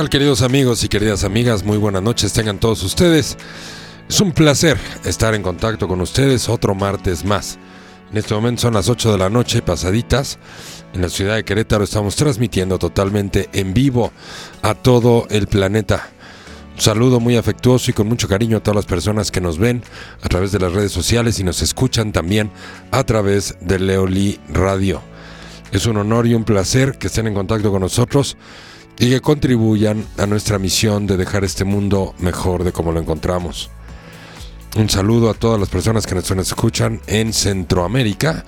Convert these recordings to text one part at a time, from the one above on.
tal queridos amigos y queridas amigas? Muy buenas noches tengan todos ustedes. Es un placer estar en contacto con ustedes otro martes más. En este momento son las 8 de la noche pasaditas. En la ciudad de Querétaro estamos transmitiendo totalmente en vivo a todo el planeta. Un saludo muy afectuoso y con mucho cariño a todas las personas que nos ven a través de las redes sociales y nos escuchan también a través de Leoli Radio. Es un honor y un placer que estén en contacto con nosotros y que contribuyan a nuestra misión de dejar este mundo mejor de como lo encontramos. Un saludo a todas las personas que nos escuchan en Centroamérica,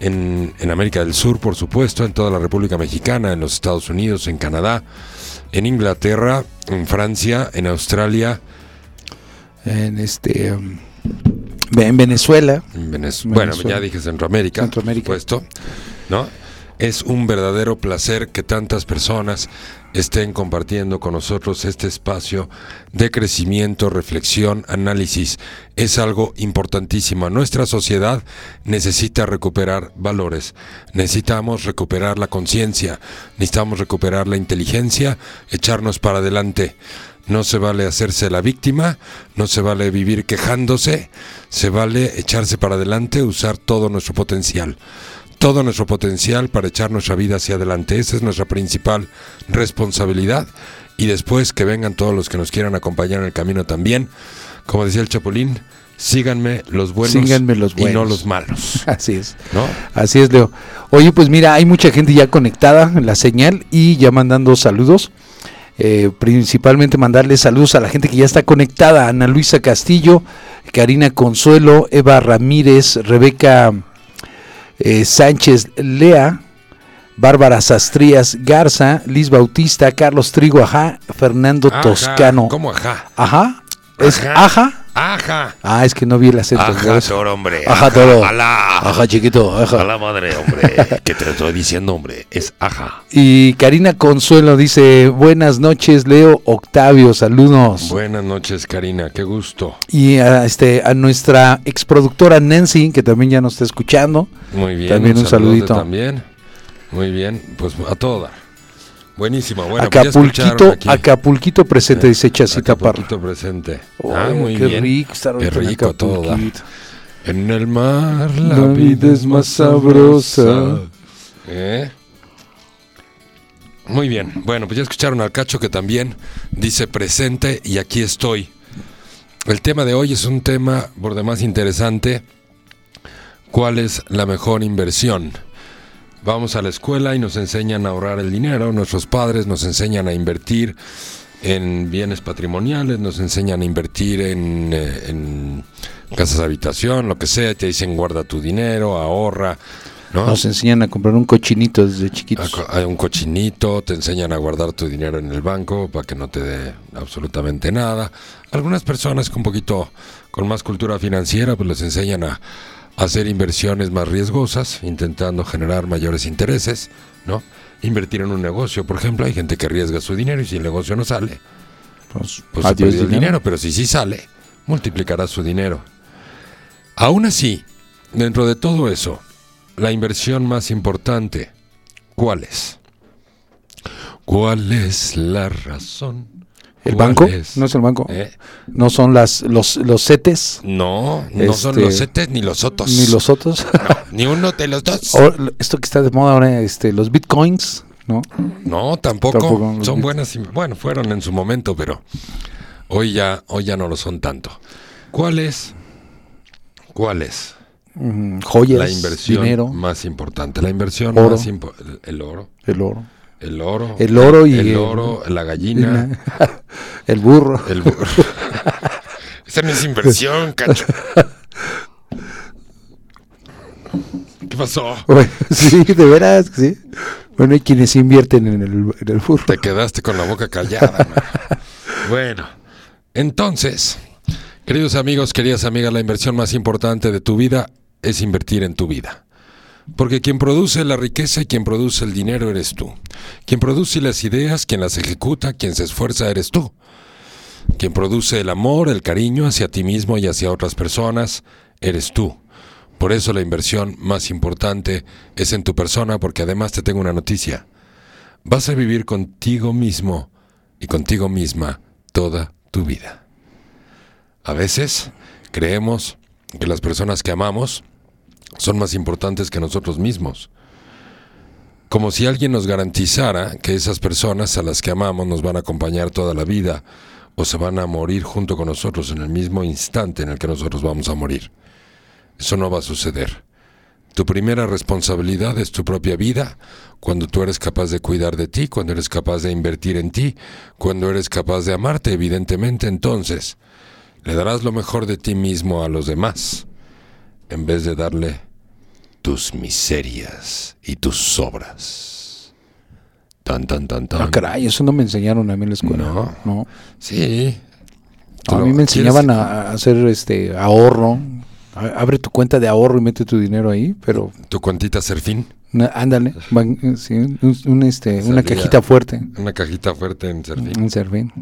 en, en, América del Sur, por supuesto, en toda la República Mexicana, en los Estados Unidos, en Canadá, en Inglaterra, en Francia, en Australia. En este. um, en Venezuela. En Venez- Bueno, ya dije Centroamérica, Centroamérica. por supuesto, ¿no? Es un verdadero placer que tantas personas estén compartiendo con nosotros este espacio de crecimiento, reflexión, análisis. Es algo importantísimo. Nuestra sociedad necesita recuperar valores. Necesitamos recuperar la conciencia. Necesitamos recuperar la inteligencia, echarnos para adelante. No se vale hacerse la víctima, no se vale vivir quejándose, se vale echarse para adelante, usar todo nuestro potencial todo nuestro potencial para echar nuestra vida hacia adelante. Esa es nuestra principal responsabilidad. Y después que vengan todos los que nos quieran acompañar en el camino también. Como decía el Chapulín, síganme los buenos, Síganme los y no los malos. Así es. ¿No? Así es, Leo. Oye, pues mira, hay mucha gente ya conectada en la señal y ya mandando saludos. Eh, principalmente mandarle saludos a la gente que ya está conectada. Ana Luisa Castillo, Karina Consuelo, Eva Ramírez, Rebeca eh, Sánchez Lea, Bárbara Sastrías Garza, Liz Bautista, Carlos Trigo, ajá, Fernando Ajá. Toscano. ¿Cómo ajá? Ajá. ¿Es Ajá. ajá? Ajá. Ah, es que no vi el acento. Ajá, toro, hombre. Ajá, toro. Alá. Ajá, chiquito. Ajá. A la madre, hombre. que te lo estoy diciendo, hombre. Es ajá. Y Karina Consuelo dice, buenas noches, Leo Octavio, saludos. Buenas noches, Karina. Qué gusto. y a, este, a nuestra exproductora Nancy, que también ya nos está escuchando. Muy bien. También un saludote saludito. También. Muy bien. Pues a todo dar. Buenísimo. Bueno, pues Acapulquito. Acapulquito presente, dice Chacita Parra. Acapulquito presente. Oh, ah, muy qué bien. rico estar Qué ahorita en rico todo. da. En el mar la, La vida es más sabrosa. ¿Eh? Muy bien. Bueno, pues ya escucharon al Cacho que también dice presente y aquí estoy. El tema de hoy es un tema por demás interesante. ¿Cuál es la mejor inversión? Vamos a la escuela y nos enseñan a ahorrar el dinero, nuestros padres nos enseñan a invertir en bienes patrimoniales, nos enseñan a invertir en, eh, en casas de habitación, lo que sea, te dicen guarda tu dinero, ahorra, ¿no? Nos enseñan a comprar un cochinito desde chiquitos. Hay un cochinito, te enseñan a guardar tu dinero en el banco para que no te dé absolutamente nada. Algunas personas con un poquito, con más cultura financiera, pues les enseñan a hacer inversiones más riesgosas, intentando generar mayores intereses, ¿no? Invertir en un negocio, por ejemplo, hay gente que arriesga su dinero y si el negocio no sale, Pues, pues se adiós perdió el dinero, pero si sí sale, multiplicará su dinero. Aún así, dentro de todo eso, la inversión más importante, ¿cuál es? ¿Cuál es la razón? ¿El ¿Cuál banco? es? ¿No es el banco? ¿Eh? ¿No son las, los, los CETES? No, no son Este, los setes ni los otros. Ni los otros. Ni uno de los dos. O esto que está de moda ahora, este, los bitcoins, ¿no? No, tampoco. Son buenas. y- Bueno, fueron en su momento, pero hoy ya, hoy ya no lo son tanto. ¿Cuál es? ¿Cuál es? Mm, joyas, la inversión dinero, más importante. La inversión Oro. más importante. El, el oro. el oro, El oro. El oro y El el- oro, la gallina. el burro. El burro. Esa no es inversión, cacho. ¿Qué pasó? Bueno, sí, de veras, sí. Bueno, hay quienes invierten en el, en el burro. Te quedaste con la boca callada. man. Bueno, entonces, queridos amigos, queridas amigas, la inversión más importante de tu vida es invertir en tu vida. Porque quien produce la riqueza y quien produce el dinero eres tú. Quien produce las ideas, quien las ejecuta, quien se esfuerza eres tú. Quien produce el amor, el cariño hacia ti mismo y hacia otras personas, eres tú. Por eso la inversión más importante es en tu persona, porque además te tengo una noticia. Vas a vivir contigo mismo y contigo misma toda tu vida. A veces creemos que las personas que amamos son más importantes que nosotros mismos. Como si alguien nos garantizara que esas personas a las que amamos nos van a acompañar toda la vida o se van a morir junto con nosotros en el mismo instante en el que nosotros vamos a morir. Eso no va a suceder. Tu primera responsabilidad es tu propia vida, cuando tú eres capaz de cuidar de ti, cuando eres capaz de invertir en ti, cuando eres capaz de amarte, evidentemente entonces le darás lo mejor de ti mismo a los demás, en vez de darle tus miserias y tus sobras. Tan, tan, tan, tan. Ah, caray, eso no me enseñaron a mí en la escuela. No. No. Sí. A mí me enseñaban ¿quieres- a hacer este ahorro. A- Abre tu cuenta de ahorro y mete tu dinero ahí, pero Tu cuantita Serfín, ándale, van- eh, sí, un, un, este, una cajita fuerte. una cajita fuerte en Serfín. Un servín.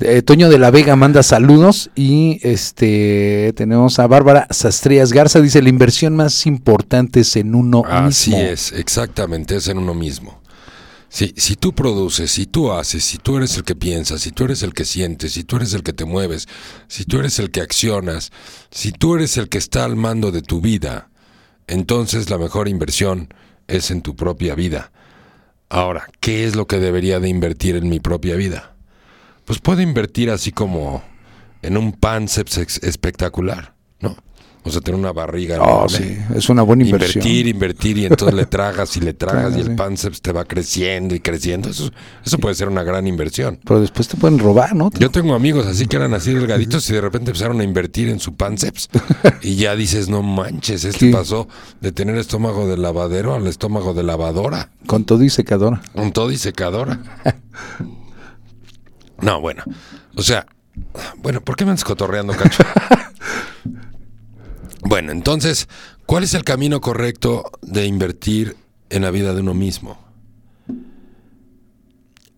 Eh, Toño de la Vega manda saludos y este tenemos a Bárbara Sastrías Garza dice la inversión más importante es en uno Así mismo. es, exactamente, es en uno mismo. Si, si tú produces, si tú haces, si tú eres el que piensas, si tú eres el que sientes, si tú eres el que te mueves, si tú eres el que accionas, si tú eres el que está al mando de tu vida, entonces la mejor inversión es en tu propia vida. Ahora, ¿qué es lo que debería de invertir en mi propia vida? Pues puedo invertir así como en un panceps espectacular, ¿no? O sea, tener una barriga Oh, enorme. sí, es una buena inversión. Invertir, invertir y entonces le tragas y le tragas y el sí. panceps te va creciendo y creciendo. Eso, eso puede ser una gran inversión. Pero después te pueden robar, ¿no? Yo tengo amigos así que eran así delgaditos y de repente empezaron a invertir en su panceps y ya dices, no manches, este ¿Qué? pasó de tener estómago de lavadero al estómago de lavadora, Con todo y secadora. con todo y secadora. No, bueno, o sea, bueno, ¿por qué me andas cotorreando, cacho? Bueno, entonces, ¿cuál es el camino correcto de invertir en la vida de uno mismo?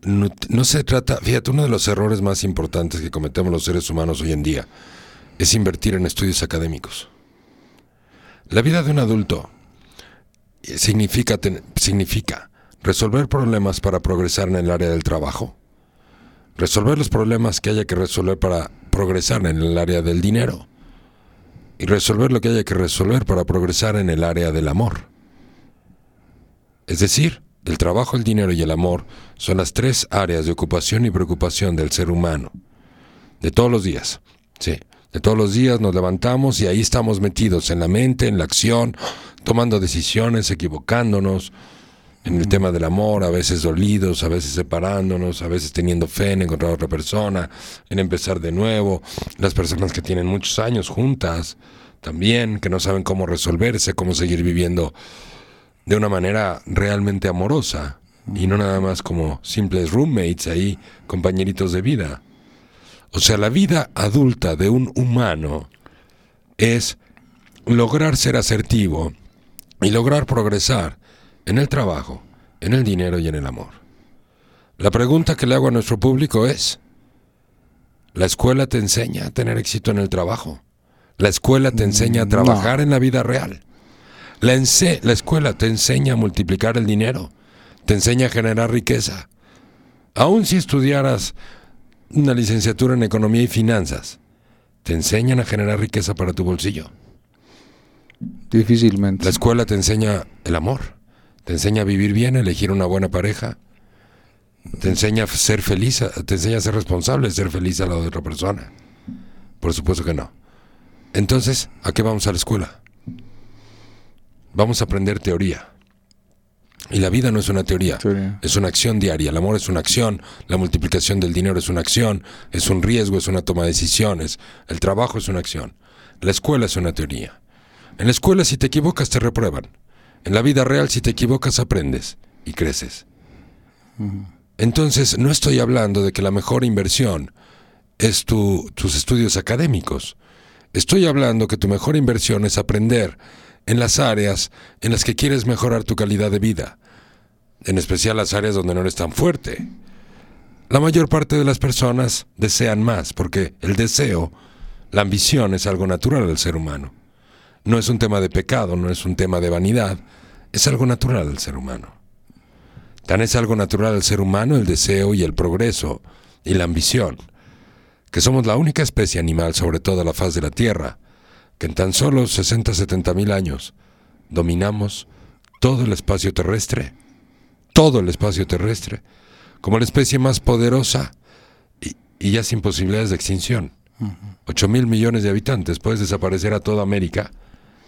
No, no se trata, fíjate, uno de los errores más importantes que cometemos los seres humanos hoy en día es invertir en estudios académicos. La vida de un adulto eh, significa resolver problemas para progresar en el área del trabajo, resolver los problemas que haya que resolver para progresar en el área del dinero y resolver lo que haya que resolver para progresar en el área del amor. Es decir, el trabajo, el dinero y el amor son las tres áreas de ocupación y preocupación del ser humano. De todos los días. Sí. De todos los días nos levantamos y ahí estamos metidos en la mente, en la acción, tomando decisiones, equivocándonos, en el tema del amor, a veces dolidos, a veces separándonos, a veces teniendo fe en encontrar a otra persona, en empezar de nuevo, las personas que tienen muchos años juntas, también, que no saben cómo resolverse, cómo seguir viviendo de una manera realmente amorosa y no nada más como simples roommates ahí, compañeritos de vida. O sea, la vida adulta de un humano es lograr ser asertivo y lograr progresar en el trabajo, en el dinero y en el amor. La pregunta que le hago a nuestro público es, ¿la escuela te enseña a tener éxito en el trabajo? ¿La escuela te enseña a no. trabajar en la vida real? La, la escuela te enseña a multiplicar el dinero, te enseña a generar riqueza. Aun si estudiaras una licenciatura en economía y finanzas, te enseñan a generar riqueza para tu bolsillo. Difícilmente. La escuela te enseña el amor, te enseña a vivir bien, a elegir una buena pareja, te enseña a ser feliz, a- te enseña a ser responsable, a ser feliz al lado de otra persona. Por supuesto que no. Entonces, ¿a qué vamos a la escuela? Vamos a aprender teoría. Y la vida no es una teoría, Teoría. es una acción diaria. El amor es una acción, la multiplicación del dinero es una acción, es un riesgo, es una toma de decisiones, el trabajo es una acción, la escuela es una teoría. En la escuela si te equivocas te reprueban. En la vida real si te equivocas aprendes y creces. Entonces no estoy hablando de que la mejor inversión es tu- tus estudios académicos. Estoy hablando que tu mejor inversión es aprender en las áreas en las que quieres mejorar tu calidad de vida, en especial las áreas donde no eres tan fuerte. La mayor parte de las personas desean más porque el deseo, la ambición es algo natural al ser humano. No es un tema de pecado, no es un tema de vanidad, es algo natural al ser humano. Tan es algo natural al ser humano el deseo y el progreso y la ambición, que somos la única especie animal sobre toda la faz de la Tierra, que en tan solo 60-70 mil años dominamos todo el espacio terrestre, todo el espacio terrestre, como la especie más poderosa y, y ya sin posibilidades de extinción. 8 mil millones de habitantes, puedes desaparecer a toda América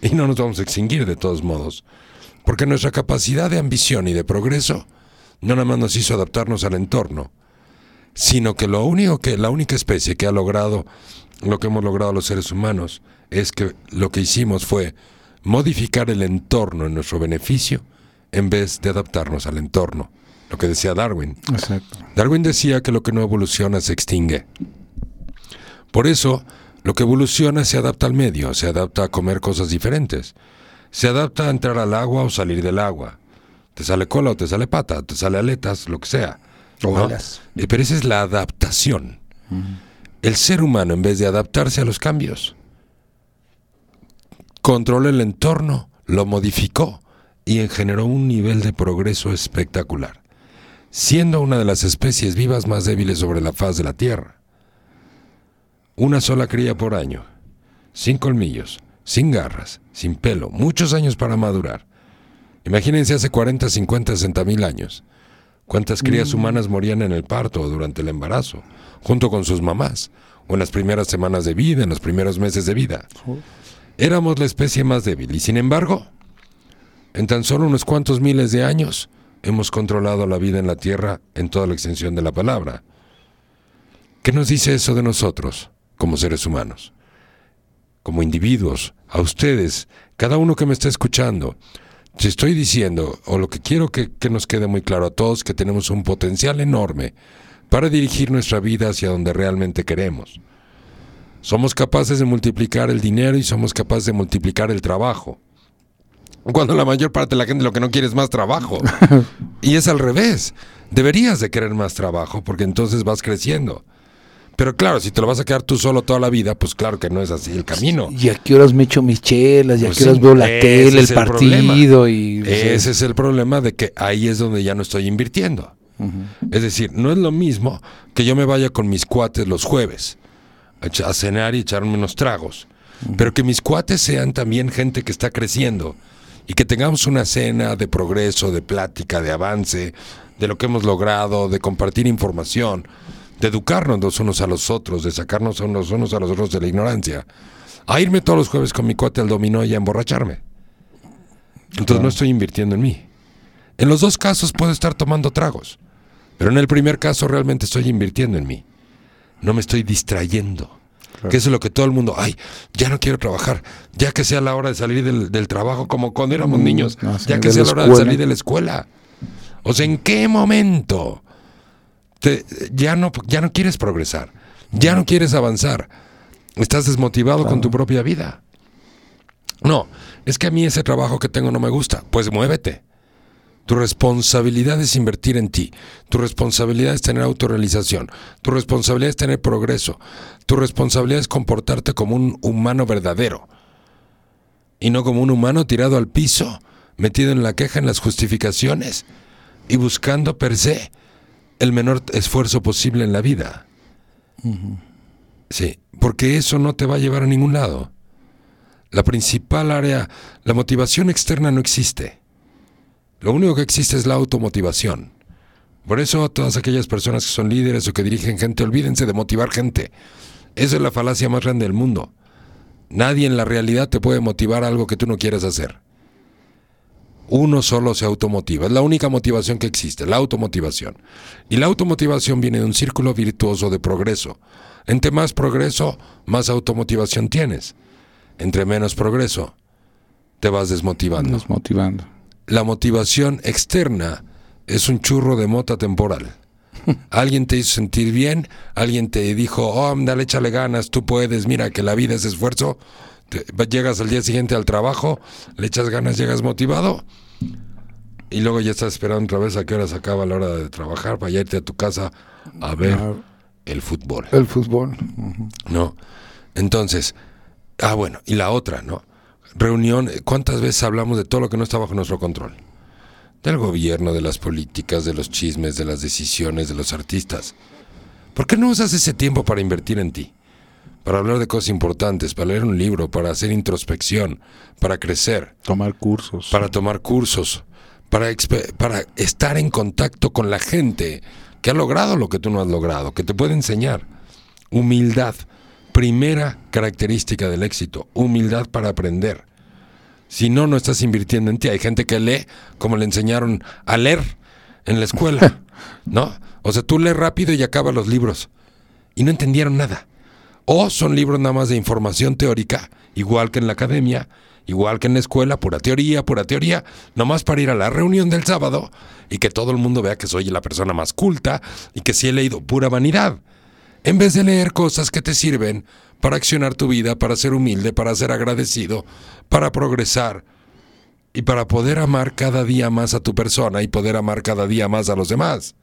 y no nos vamos a extinguir de todos modos, porque nuestra capacidad de ambición y de progreso no nada más nos hizo adaptarnos al entorno, sino que lo único que la única especie que ha logrado lo que hemos logrado los seres humanos es que lo que hicimos fue modificar el entorno en nuestro beneficio en vez de adaptarnos al entorno. Lo que decía Darwin. Exacto. Darwin decía que lo que no evoluciona se extingue. Por eso, lo que evoluciona se adapta al medio, se adapta a comer cosas diferentes. Se adapta a entrar al agua o salir del agua. Te sale cola o te sale pata, te sale aletas, lo que sea. O ¿no? alas. Pero esa es la adaptación. El ser humano, en vez de adaptarse a los cambios, controló el entorno, lo modificó y generó un nivel de progreso espectacular, siendo una de las especies vivas más débiles sobre la faz de la Tierra. Una sola cría por año, sin colmillos, sin garras, sin pelo, muchos años para madurar. Imagínense hace 40, 50, 60 mil años. ¿Cuántas crías humanas morían en el parto o durante el embarazo, junto con sus mamás, o en las primeras semanas de vida, en los primeros meses de vida? Éramos la especie más débil y sin embargo, en tan solo unos cuantos miles de años, hemos controlado la vida en la Tierra en toda la extensión de la palabra. ¿Qué nos dice eso de nosotros, como seres humanos? Como individuos, a ustedes, cada uno que me está escuchando, te estoy diciendo, o lo que quiero que, que nos quede muy claro a todos, que tenemos un potencial enorme para dirigir nuestra vida hacia donde realmente queremos. Somos capaces de multiplicar el dinero y somos capaces de multiplicar el trabajo. Cuando la mayor parte de la gente lo que no quiere es más trabajo. y es al revés. Deberías de querer más trabajo porque entonces vas creciendo. Pero claro, si te lo vas a quedar tú solo toda la vida, pues claro que no es así el camino. ¿Y a qué horas me echo mis chelas? ¿Y a Pues qué horas sí, veo la tele, el partido? Y, Ese es el problema de que ahí es donde ya no estoy invirtiendo. Es decir, no es lo mismo que yo me vaya con mis cuates los jueves a cenar y echarme unos tragos, pero que mis cuates sean también gente que está creciendo y que tengamos una cena de progreso, de plática, de avance, de lo que hemos logrado, de compartir información, de educarnos los unos a los otros, de sacarnos a los unos a los otros de la ignorancia, a irme todos los jueves con mi cuate al dominó y a emborracharme. Entonces no estoy invirtiendo en mí. En los dos casos puedo estar tomando tragos, pero en el primer caso realmente estoy invirtiendo en mí. No me estoy distrayendo. Que eso es lo que todo el mundo, ay, ya no quiero trabajar, ya que sea la hora de salir del, del trabajo, como cuando éramos Mm, niños, no, ya que sea la hora de salir de la escuela. O sea, ¿en qué momento te- ya, no, ya no quieres progresar? Ya no quieres avanzar. Estás desmotivado con tu propia vida. No, es que a mí ese trabajo que tengo no me gusta. Pues muévete. Tu responsabilidad es invertir en ti. Tu responsabilidad es tener autorrealización. Tu responsabilidad es tener progreso. Tu responsabilidad es comportarte como un humano verdadero. Y no como un humano tirado al piso, metido en la queja, en las justificaciones y buscando per se el menor esfuerzo posible en la vida. Sí, porque eso no te va a llevar a ningún lado. La principal área, la motivación externa no existe. Lo único que existe es la automotivación. Por eso todas aquellas personas que son líderes o que dirigen gente, olvídense de motivar gente. Esa es la falacia más grande del mundo. Nadie en la realidad te puede motivar a algo que tú no quieras hacer. Uno solo se automotiva. Es la única motivación que existe, la automotivación. Y la automotivación viene de un círculo virtuoso de progreso. Entre más progreso, más automotivación tienes. Entre menos progreso, te vas desmotivando. La motivación externa es un churro de mota temporal. Alguien te hizo sentir bien, alguien te dijo, oh, dale, échale ganas, tú puedes, mira que la vida es esfuerzo. Te- llegas al día siguiente al trabajo, le echas ganas, llegas motivado y luego ya estás esperando otra vez a qué hora se acaba la hora de trabajar para irte a tu casa a ver Ah. el fútbol. El fútbol. ¿no? Entonces, ah, bueno, y la otra, ¿no? Reunión, ¿cuántas veces hablamos de todo lo que no está bajo nuestro control? del gobierno, de las políticas, de los chismes, de las decisiones de los artistas. ¿Por qué no usas ese tiempo para invertir en ti? Para hablar de cosas importantes, para leer un libro, para hacer introspección, para crecer. Tomar cursos. Para tomar cursos, para, para estar en contacto con la gente que ha logrado lo que tú no has logrado, que te puede enseñar. Humildad, primera característica del éxito, humildad para aprender. Si no, no estás invirtiendo en ti. Hay gente que lee como le enseñaron a leer en la escuela, ¿no? O sea, tú lees rápido y acabas los libros y no entendieron nada. O son libros nada más de información teórica, igual que en la academia, igual que en la escuela, pura teoría, pura teoría, nomás para ir a la reunión del sábado y que todo el mundo vea que soy la persona más culta y que sí he leído pura vanidad. En vez de leer cosas que te sirven para accionar tu vida, para ser humilde, para ser agradecido, para progresar y para poder amar cada día más a tu persona y poder amar cada día más a los demás.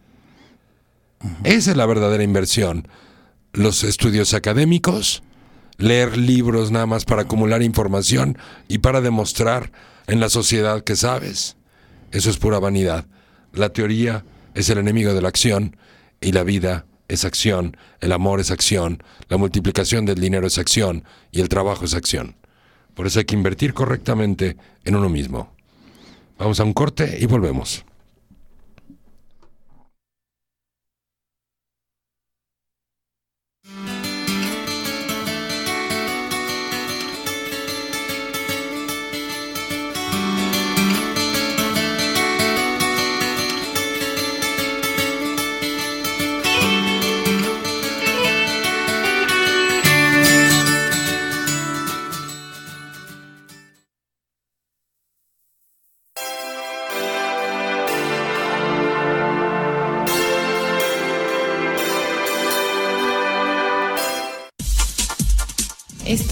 Esa es la verdadera inversión. Los estudios académicos, leer libros nada más para acumular información y para demostrar en la sociedad que sabes. Eso es pura vanidad. La teoría es el enemigo de la acción y la vida es acción, el amor es acción, la multiplicación del dinero es acción y el trabajo es acción. Por eso hay que invertir correctamente en uno mismo. Vamos a un corte y volvemos.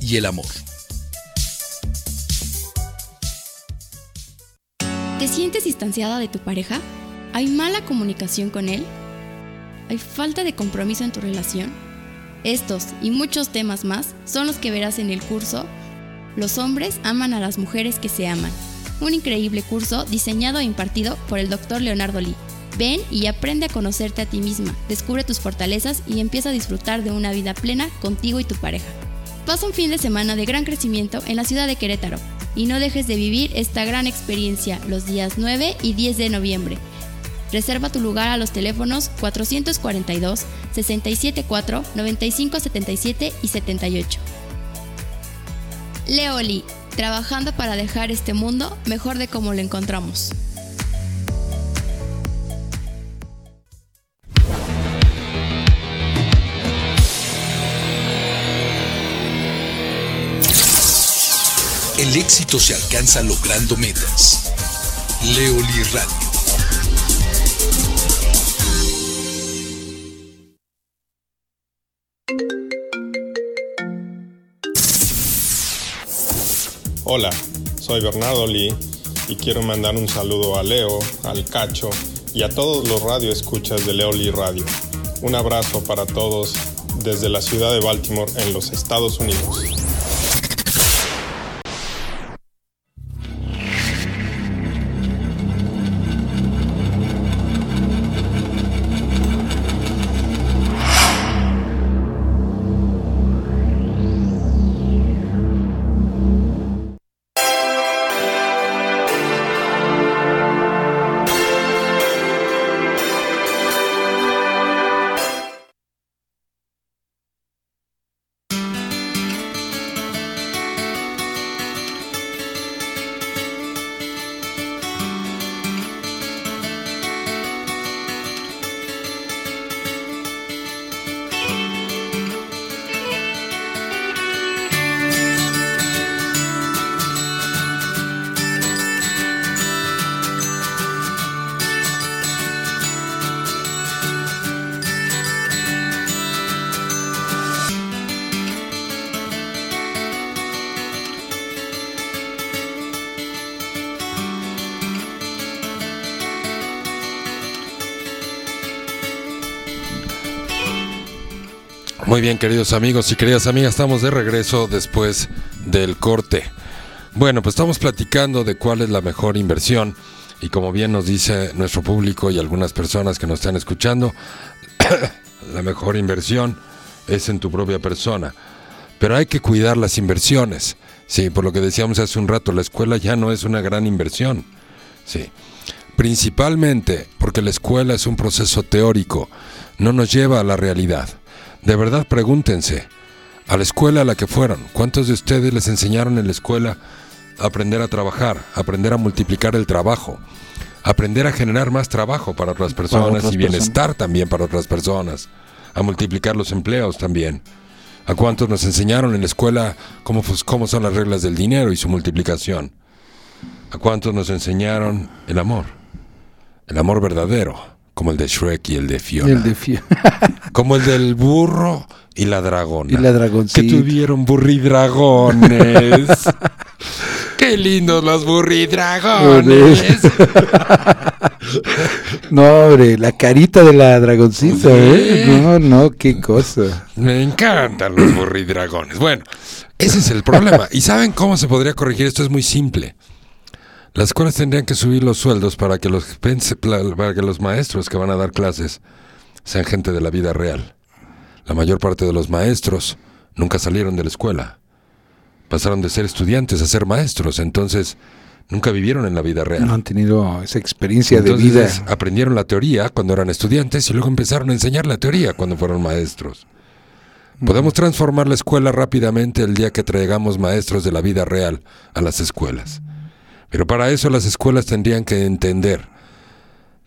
y el amor. ¿Te sientes distanciada de tu pareja? ¿Hay mala comunicación con él? ¿Hay falta de compromiso en tu relación? Estos y muchos temas más son los que verás en el curso Los hombres aman a las mujeres que se aman. Un increíble curso diseñado e impartido por el Dr. Leonardo Lee. Ven y aprende a conocerte a ti misma, descubre tus fortalezas y empieza a disfrutar de una vida plena contigo y tu pareja. Pasa un fin de semana de gran crecimiento en la ciudad de Querétaro y no dejes de vivir esta gran experiencia los días 9 y 10 de noviembre. Reserva tu lugar a los teléfonos 442 674 9577 y 78. Leoli, trabajando para dejar este mundo mejor de como lo encontramos. El éxito se alcanza logrando metas. Leoli Radio. Hola, soy Bernardo Lee y quiero mandar un saludo a Leo, al Cacho y a todos los radioescuchas de Leo Lee Radio. Un abrazo para todos desde la ciudad de Baltimore en los Estados Unidos. Muy bien, queridos amigos y queridas amigas, estamos de regreso después del corte. Bueno, pues estamos platicando de cuál es la mejor inversión y como bien nos dice nuestro público y algunas personas que nos están escuchando, la mejor inversión es en tu propia persona. Pero hay que cuidar las inversiones. Sí, por lo que decíamos hace un rato, la escuela ya no es una gran inversión. Sí. Principalmente porque la escuela es un proceso teórico, no nos lleva a la realidad. De verdad pregúntense, a la escuela a la que fueron, ¿cuántos de ustedes les enseñaron en la escuela a aprender a trabajar, a aprender a multiplicar el trabajo, a aprender a generar más trabajo para otras personas otras y bienestar también para otras personas, a multiplicar los empleos también? ¿A cuántos nos enseñaron en la escuela cómo, cómo son las reglas del dinero y su multiplicación? ¿A cuántos nos enseñaron el amor? El amor verdadero, como el de Shrek y el de Fiona. El de Fie- Como el del burro y la dragona. Y la dragoncita. Que tuvieron burridragones. Qué lindos los burridragones. No, hombre, la carita de la dragoncita, ¿eh? No, no, qué cosa. Me encantan los burridragones. Bueno, ese es el problema. ¿Y saben cómo se podría corregir? Esto es muy simple. Las escuelas tendrían que subir los sueldos para que los, para que los maestros que van a dar clases sean gente de la vida real. La mayor parte de los maestros nunca salieron de la escuela. Pasaron de ser estudiantes a ser maestros, entonces nunca vivieron en la vida real. No han tenido esa experiencia de Entonces, vida. aprendieron la teoría cuando eran estudiantes y luego empezaron a enseñar la teoría cuando fueron maestros. Podemos transformar la escuela rápidamente el día que traigamos maestros de la vida real a las escuelas. Pero para eso las escuelas tendrían que entender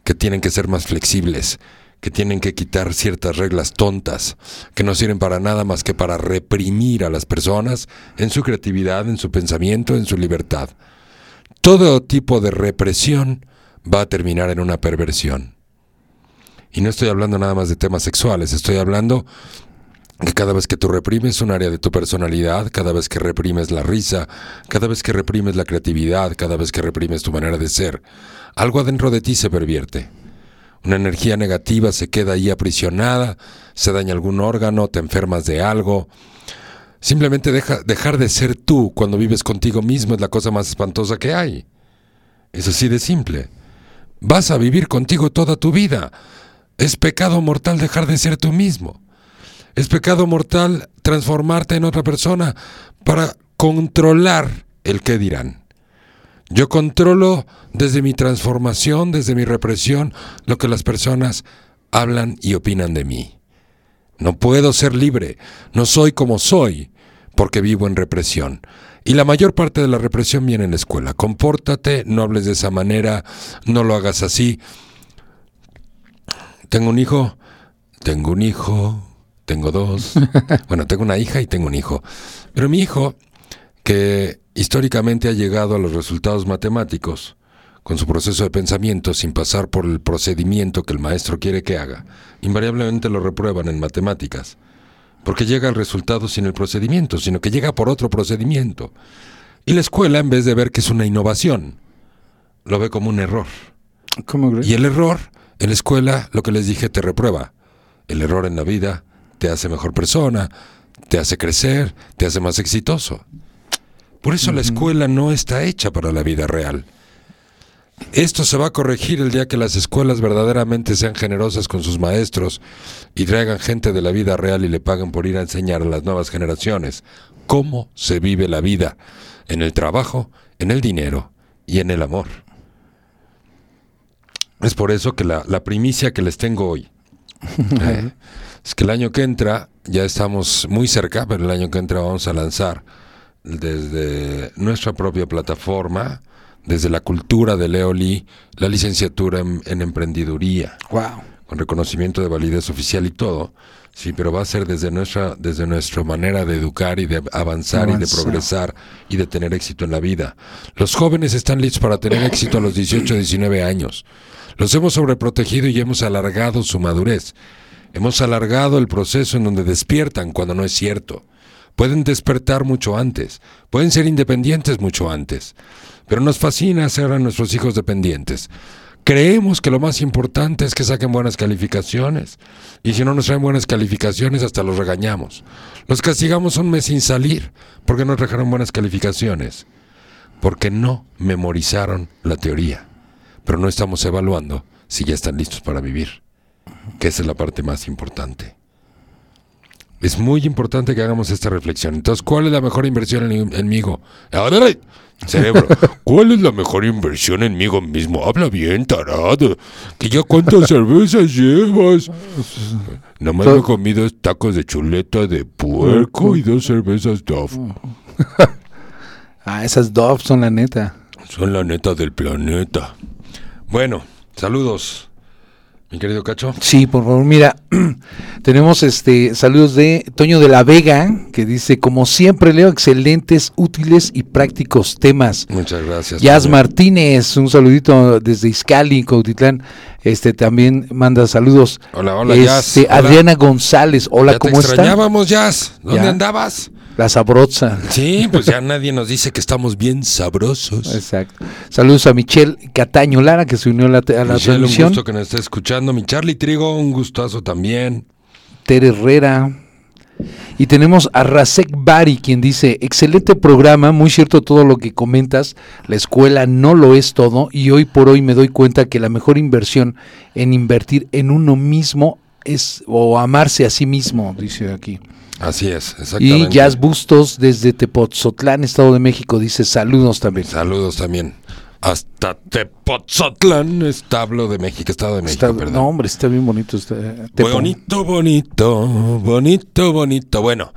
que tienen que ser más flexibles, que tienen que quitar ciertas reglas tontas, que no sirven para nada más que para reprimir a las personas en su creatividad, en su pensamiento, en su libertad. Todo tipo de represión va a terminar en una perversión. Y no estoy hablando nada más de temas sexuales, estoy hablando que cada vez que tú reprimes un área de tu personalidad, cada vez que reprimes la risa, cada vez que reprimes la creatividad, cada vez que reprimes tu manera de ser, algo adentro de ti se pervierte. Una energía negativa se queda ahí aprisionada, se daña algún órgano, te enfermas de algo. Simplemente deja, dejar de ser tú cuando vives contigo mismo es la cosa más espantosa que hay. Es así de simple. Vas a vivir contigo toda tu vida. Es pecado mortal dejar de ser tú mismo. Es pecado mortal transformarte en otra persona para controlar el qué dirán. Yo controlo desde mi transformación, desde mi represión, lo que las personas hablan y opinan de mí. No puedo ser libre, no soy como soy, porque vivo en represión. Y la mayor parte de la represión viene en la escuela. Compórtate, no hables de esa manera, no lo hagas así. Tengo un hijo, tengo un hijo, tengo dos. Bueno, tengo una hija y tengo un hijo. Pero mi hijo, que históricamente ha llegado a los resultados matemáticos, con su proceso de pensamiento sin pasar por el procedimiento que el maestro quiere que haga, invariablemente lo reprueban en matemáticas, porque llega al resultado sin el procedimiento, sino que llega por otro procedimiento. Y la escuela, en vez de ver que es una innovación, lo ve como un error. ¿Cómo crees? Y el error en la escuela, lo que les dije, te reprueba. El error en la vida te hace mejor persona, te hace crecer, te hace más exitoso. Por eso la escuela no está hecha para la vida real. Esto se va a corregir el día que las escuelas verdaderamente sean generosas con sus maestros y traigan gente de la vida real y le paguen por ir a enseñar a las nuevas generaciones cómo se vive la vida en el trabajo, en el dinero y en el amor. Es por eso que la, la primicia que les tengo hoy eh, es que el año que entra, ya estamos muy cerca, pero el año que entra vamos a lanzar desde nuestra propia plataforma, desde la cultura de Leoli, la licenciatura en, en emprendiduría, Wow. con reconocimiento de validez oficial y todo. Sí, pero va a ser desde nuestra, desde nuestra manera de educar y de avanzar y de progresar y de tener éxito en la vida. Los jóvenes están listos para tener éxito a los 18, 19 años. Los hemos sobreprotegido y hemos alargado su madurez. Hemos alargado el proceso en donde despiertan cuando no es cierto. Pueden despertar mucho antes, pueden ser independientes mucho antes, pero nos fascina hacer a nuestros hijos dependientes. Creemos que lo más importante es que saquen buenas calificaciones. Y si no nos traen buenas calificaciones, hasta los regañamos. Los castigamos un mes sin salir porque no trajeron buenas calificaciones. Porque no memorizaron la teoría. Pero no estamos evaluando si ya están listos para vivir. Que esa es la parte más importante. Es muy importante que hagamos esta reflexión. Entonces, ¿cuál es la mejor inversión en, en mí? Cerebro, ¿cuál es la mejor inversión en mí mismo? Habla bien, tarado. Que ya cuántas cervezas llevas. Nomás me he comido tacos de chuleta de puerco y dos cervezas Dove. ah, esas Dove son la neta. Son la neta del planeta. Bueno, saludos. Mi querido Cacho. Sí, por favor, mira, tenemos este saludos de Toño de la Vega, que dice, como siempre leo excelentes, útiles y prácticos temas. Muchas gracias. Jazz Martínez, un saludito desde Izcali, Cautitlán, este también manda saludos. Hola, hola, este, Jazz. Adriana González, hola, ya ¿cómo te estás? extrañábamos, Jazz. ¿Dónde Ya. andabas? La sabrosa. Sí, pues ya nadie nos dice que estamos bien sabrosos. Exacto. Saludos a Michelle Cataño Lara, que se unió a la, a la Michelle, un transmisión. gusto que nos esté escuchando. Mi Charlie Trigo, un gustazo también. Tere Herrera. Y tenemos a Rasek Bari, quien dice, excelente programa, muy cierto todo lo que comentas, la escuela no lo es todo y hoy por hoy me doy cuenta que la mejor inversión en invertir en uno mismo es o amarse a sí mismo, dice aquí. Así es, Y exactamente. Jazz Bustos desde Tepoztlán, Estado de México, dice saludos también. Saludos también. Hasta Tepoztlán, establo de México, Estado de México, Está- perdón. no, hombre, está bien bonito. Está, Tepo. Bonito, bonito, bonito, bonito. Bueno,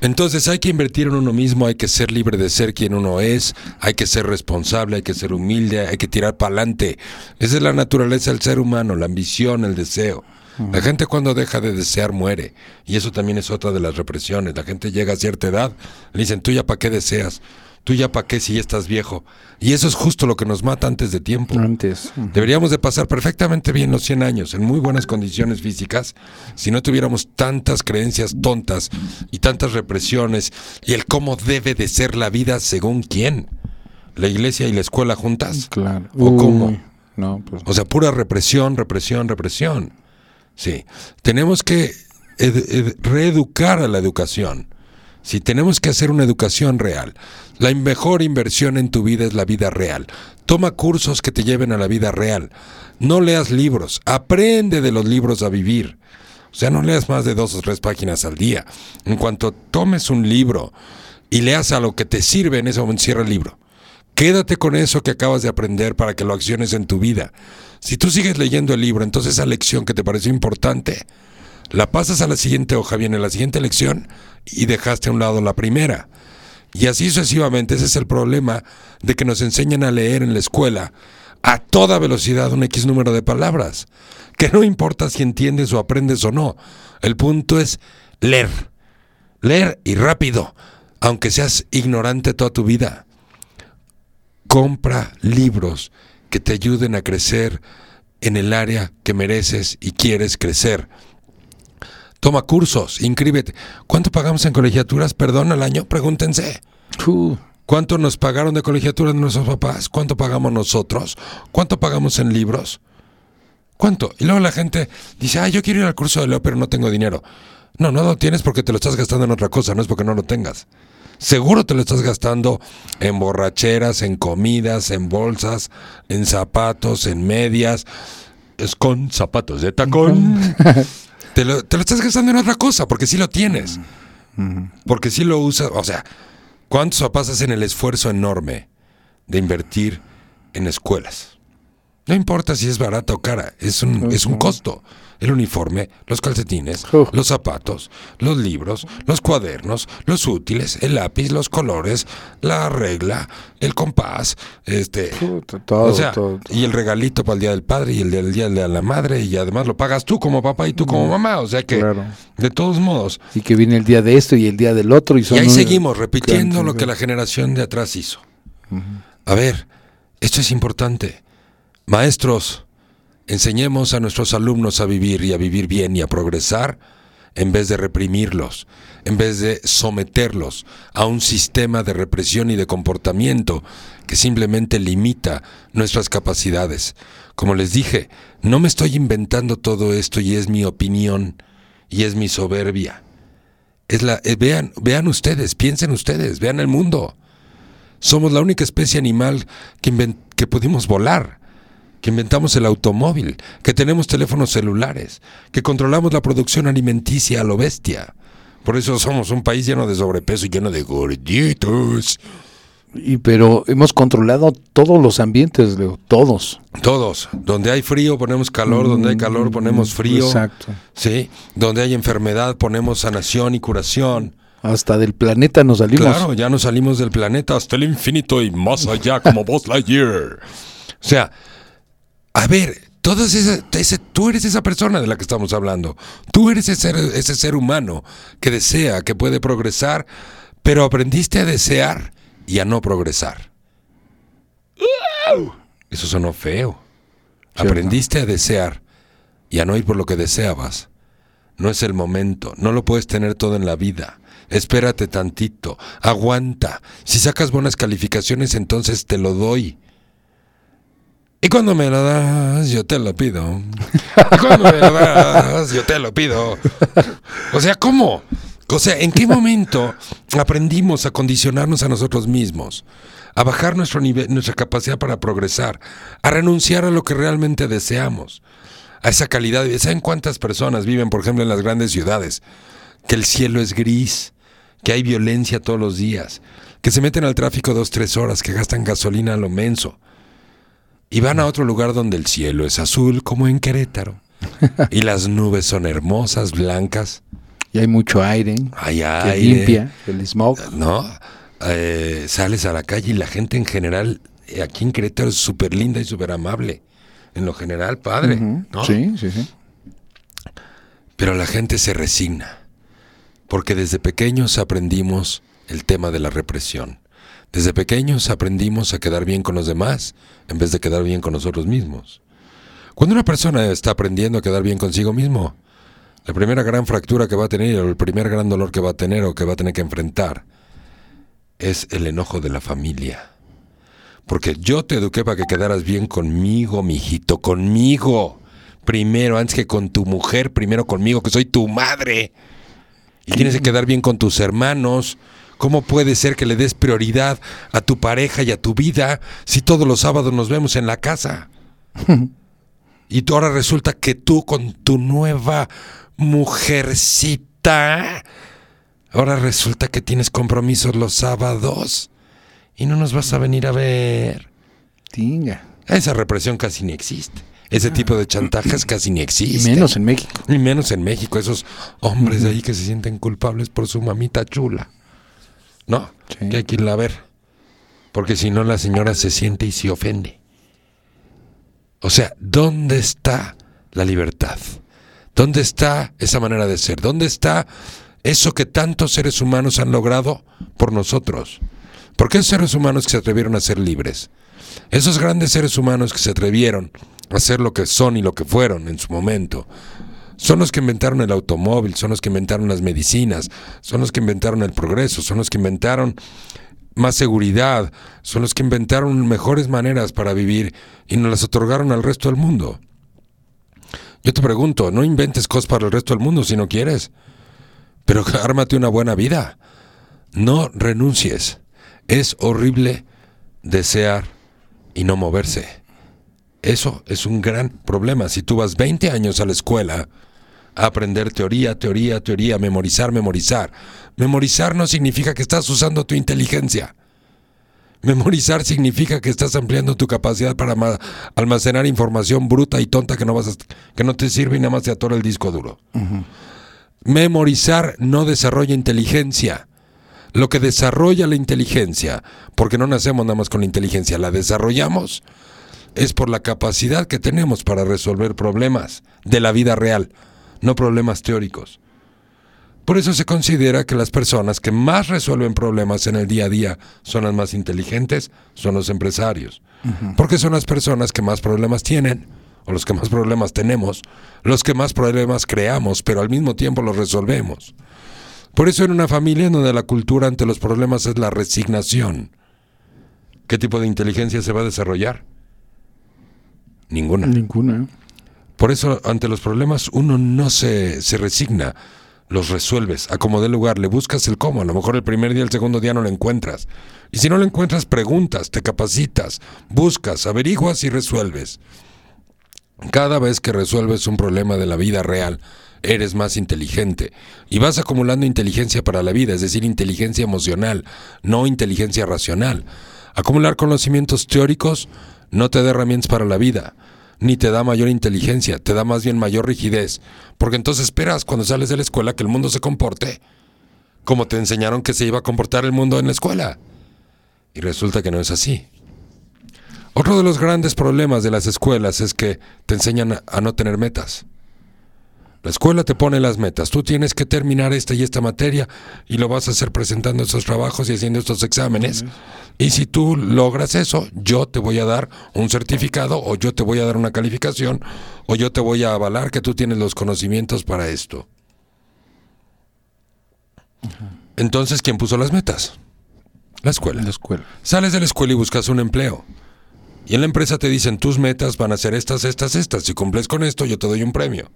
entonces hay que invertir en uno mismo, hay que ser libre de ser quien uno es, hay que ser responsable, hay que ser humilde, hay que tirar para adelante. Esa es la naturaleza del ser humano, la ambición, el deseo. La gente cuando deja de desear muere. Y eso también es otra de las represiones. La gente llega a cierta edad, le dicen, tú ya para qué deseas, tú ya para qué si ya estás viejo. Y eso es justo lo que nos mata antes de tiempo. Antes. Deberíamos de pasar perfectamente bien los 100 años, en muy buenas condiciones físicas, si no tuviéramos tantas creencias tontas y tantas represiones y el cómo debe de ser la vida según quién. ¿La iglesia y la escuela juntas? Claro. ¿O cómo? No, pues. O sea, pura represión, represión, represión. Sí. Tenemos que ed- ed- reeducar a la educación. Sí, tenemos que hacer una educación real. La mejor inversión en tu vida es la vida real. Toma cursos que te lleven a la vida real. No leas libros. Aprende de los libros a vivir. O sea, no leas más de dos o tres páginas al día. En cuanto tomes un libro y leas a lo que te sirve, en ese momento cierra el libro. Quédate con eso que acabas de aprender para que lo acciones en tu vida. Si tú sigues leyendo el libro, entonces esa lección que te pareció importante, la pasas a la siguiente hoja, viene la siguiente lección y dejaste a un lado la primera. Y así sucesivamente, ese es el problema de que nos enseñan a leer en la escuela a toda velocidad un X número de palabras. Que no importa si entiendes o aprendes o no. El punto es leer. Leer y rápido, aunque seas ignorante toda tu vida. Compra libros que te ayuden a crecer en el área que mereces y quieres crecer. Toma cursos, inscríbete. ¿Cuánto pagamos en colegiaturas? Perdón, al año, pregúntense. Uh, ¿Cuánto nos pagaron de colegiaturas nuestros papás? ¿Cuánto pagamos nosotros? ¿Cuánto pagamos en libros? ¿Cuánto? Y luego la gente dice, ah, yo quiero ir al curso de Leo, pero no tengo dinero. No, no lo tienes porque te lo estás gastando en otra cosa, no es porque no lo tengas. Seguro te lo estás gastando en borracheras, en comidas, en bolsas, en zapatos, en medias. Es con zapatos de tacón. te, lo, te lo estás gastando en otra cosa porque sí lo tienes. Porque sí lo usas. O sea, ¿cuántos papás hacen el esfuerzo enorme de invertir en escuelas? No importa si es barata o cara, es un, es un costo. El uniforme, los calcetines, los zapatos, los libros, los cuadernos, los útiles, el lápiz, los colores, la regla, el compás, este, todo, o sea, todo. y el regalito para el día del padre y el del día de la madre y además lo pagas tú como papá y tú como mamá, o sea que Claro. de todos modos. Y que viene el día de esto y el día del otro. Y, son Y ahí un- seguimos repitiendo lo que la generación de atrás hizo. A ver, esto es importante. Maestros, enseñemos a nuestros alumnos a vivir y a vivir bien y a progresar en vez de reprimirlos, en vez de someterlos a un sistema de represión y de comportamiento que simplemente limita nuestras capacidades. Como les dije, no me estoy inventando todo esto y es mi opinión y es mi soberbia. Es la, eh, vean, vean ustedes, piensen ustedes, vean el mundo. Somos la única especie animal que, que pudimos volar que inventamos el automóvil, que tenemos teléfonos celulares, que controlamos la producción alimenticia a lo bestia. Por eso somos un país lleno de sobrepeso y lleno de gorditos. Y pero hemos controlado todos los ambientes, Leo, todos. Todos. Donde hay frío ponemos calor, donde hay calor ponemos frío. Exacto. Sí. Donde hay enfermedad ponemos sanación y curación. Hasta del planeta nos salimos. Claro, ya nos salimos del planeta hasta el infinito y más allá como Buzz Lightyear. O sea, a ver, todas ese, tú eres esa persona de la que estamos hablando. Tú eres ese ser, ese ser humano que desea, que puede progresar, pero aprendiste a desear y a no progresar. Eso sonó feo. Aprendiste a desear y a no ir por lo que deseabas. No es el momento, no lo puedes tener todo en la vida. Espérate tantito, aguanta. Si sacas buenas calificaciones, entonces te lo doy. Y cuando me lo das, yo te lo pido. Y cuando me lo das, yo te lo pido. O sea, ¿cómo? O sea, ¿en qué momento aprendimos a condicionarnos a nosotros mismos? A bajar nuestro nivel, nuestra capacidad para progresar, a renunciar a lo que realmente deseamos, a esa calidad de vida. ¿Saben cuántas personas viven, por ejemplo, en las grandes ciudades? Que el cielo es gris, que hay violencia todos los días, que se meten al tráfico dos, tres horas, que gastan gasolina a lo menso y van a otro lugar donde el cielo es azul, como en Querétaro. y las nubes son hermosas, blancas. Y hay mucho aire. Hay que limpia el smog. ¿No? Eh, sales a la calle y la gente en general, eh, aquí en Querétaro es súper linda y súper amable. En lo general, padre. ¿no? Sí, sí, sí. Pero la gente se resigna. Porque desde pequeños aprendimos el tema de la represión. Desde pequeños aprendimos a quedar bien con los demás en vez de quedar bien con nosotros mismos. Cuando una persona está aprendiendo a quedar bien consigo mismo, la primera gran fractura que va a tener o el primer gran dolor que va a tener o que va a tener que enfrentar es el enojo de la familia. Porque yo te eduqué para que quedaras bien conmigo, mijito, conmigo. Primero, antes que con tu mujer, primero conmigo, que soy tu madre. Y tienes que quedar bien con tus hermanos, ¿Cómo puede ser que le des prioridad a tu pareja y a tu vida si todos los sábados nos vemos en la casa? y ahora resulta que tú con tu nueva mujercita, ahora resulta que tienes compromisos los sábados y no nos vas a venir a ver. Tinga. Esa represión casi ni existe. Ese tipo de chantajes casi ni existe. Y menos en México. Y menos en México, esos hombres de ahí que se sienten culpables por su mamita chula. No, que hay que irla a ver. Porque si no, la señora se siente y se ofende. O sea, ¿dónde está la libertad? ¿Dónde está esa manera de ser? ¿Dónde está eso que tantos seres humanos han logrado por nosotros? ¿Por qué seres humanos que se atrevieron a ser libres? Esos grandes seres humanos que se atrevieron a ser lo que son y lo que fueron en su momento, son los que inventaron el automóvil, son los que inventaron las medicinas, son los que inventaron el progreso, son los que inventaron más seguridad, son los que inventaron mejores maneras para vivir y nos las otorgaron al resto del mundo. Yo te pregunto, no inventes cosas para el resto del mundo si no quieres, pero ármate una buena vida. No renuncies. Es horrible desear y no moverse. Eso es un gran problema. Si tú vas 20 años a la escuela aprender teoría, teoría, teoría, memorizar, memorizar. Memorizar no significa que estás usando tu inteligencia. Memorizar significa que estás ampliando tu capacidad para almacenar información bruta y tonta que no, vas que no te sirve y nada más te atora el disco duro. Memorizar no desarrolla inteligencia. Lo que desarrolla la inteligencia, porque no nacemos nada más con la inteligencia, la desarrollamos, es por la capacidad que tenemos para resolver problemas de la vida real no problemas teóricos. Por eso se considera que las personas que más resuelven problemas en el día a día son las más inteligentes, son los empresarios. Porque son las personas que más problemas tienen o los que más problemas tenemos, los que más problemas creamos, pero al mismo tiempo los resolvemos. Por eso en una familia en donde la cultura ante los problemas es la resignación, ¿qué tipo de inteligencia se va a desarrollar? Ninguna. Ninguna. Por eso ante los problemas uno no se, se resigna, los resuelves, a como dé lugar, le buscas el cómo, a lo mejor el primer día, el segundo día no lo encuentras. Y si no lo encuentras, preguntas, te capacitas, buscas, averiguas y resuelves. Cada vez que resuelves un problema de la vida real, eres más inteligente y vas acumulando inteligencia para la vida, es decir, inteligencia emocional, no inteligencia racional. Acumular conocimientos teóricos no te da herramientas para la vida, ni te da mayor inteligencia, te da más bien mayor rigidez, porque entonces esperas cuando sales de la escuela que el mundo se comporte como te enseñaron que se iba a comportar el mundo en la escuela. Y resulta que no es así. Otro de los grandes problemas de las escuelas es que te enseñan a no tener metas. La escuela te pone las metas. Tú tienes que terminar esta y esta materia y lo vas a hacer presentando estos trabajos y haciendo estos exámenes. Y si tú logras eso, yo te voy a dar un certificado o yo te voy a dar una calificación o yo te voy a avalar que tú tienes los conocimientos para esto. Entonces, ¿quién puso las metas? La escuela. La escuela. Sales de la escuela y buscas un empleo. Y en la empresa te dicen, tus metas van a ser estas, estas, estas. Si cumples con esto, yo te doy un premio.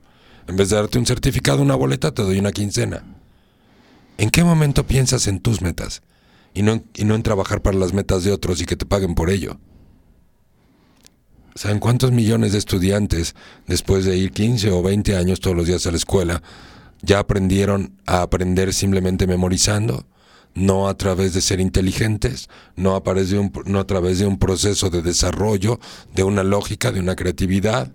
En vez de darte un certificado, una boleta, te doy una quincena. ¿En qué momento piensas en tus metas? Y no, en trabajar para las metas de otros y que te paguen por ello. ¿Saben cuántos millones de estudiantes, después de ir 15 o 20 años todos los días a la escuela, ya aprendieron a aprender simplemente memorizando? No a través de ser inteligentes, no a, de un, no a través de un proceso de desarrollo, de una lógica, de una creatividad.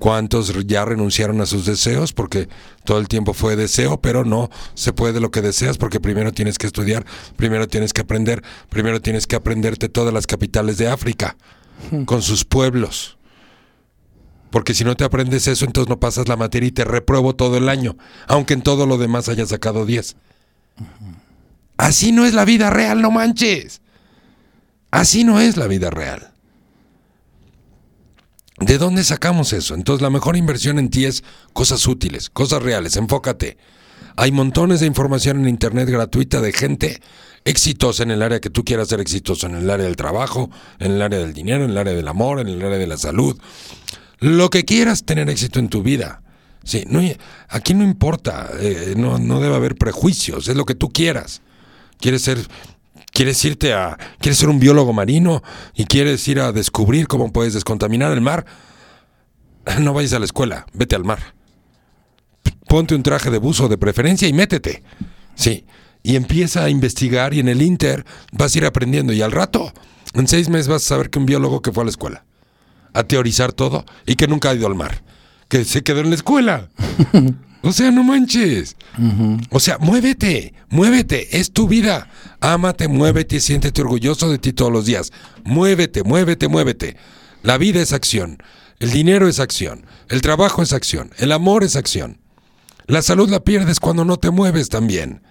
¿Cuántos ya renunciaron a sus deseos? Porque todo el tiempo fue deseo, pero no se puede lo que deseas porque primero tienes que estudiar, primero tienes que aprender, primero tienes que aprenderte todas las capitales de África, con sus pueblos. Porque si no te aprendes eso, entonces no pasas la materia y te repruebo todo el año, aunque en todo lo demás hayas sacado 10. Así no es la vida real, no manches. Así no es la vida real. ¿De dónde sacamos eso? Entonces la mejor inversión en ti es cosas útiles, cosas reales, enfócate. Hay montones de información en Internet gratuita de gente exitosa en el área que tú quieras ser exitoso, en el área del trabajo, en el área del dinero, en el área del amor, en el área de la salud. Lo que quieras tener éxito en tu vida. Sí, no, aquí no importa, eh, no, no debe haber prejuicios, es lo que tú quieras. Quieres ser quieres irte a quieres ser un biólogo marino y quieres ir a descubrir cómo puedes descontaminar el mar, no vayas a la escuela, vete al mar. Ponte un traje de buzo de preferencia y métete. Sí, y empieza a investigar y en el Inter vas a ir aprendiendo y al rato, en seis meses vas a saber que un biólogo que fue a la escuela, a teorizar todo y que nunca ha ido al mar, que se quedó en la escuela. O sea, no manches. O sea, muévete, muévete, es tu vida. Ámate, muévete y siéntete orgulloso de ti todos los días. Muévete, muévete, muévete. La vida es acción. El dinero es acción. El trabajo es acción. El amor es acción. La salud la pierdes cuando no te mueves también.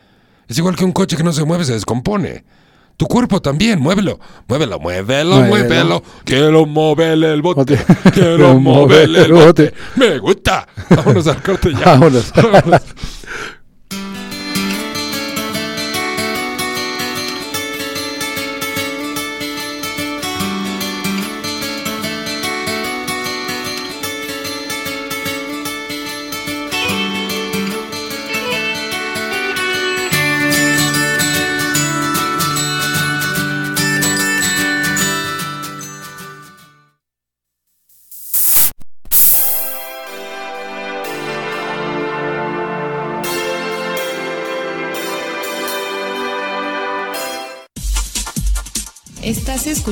Es igual que un coche que no se mueve, se descompone. Tu cuerpo también, muévelo, muévelo, muévelo, muévelo. Muévelo. Quiero moverle el bote. Quiero moverle el bote. Me gusta. Vámonos al corte ya. Vámonos. Vámonos.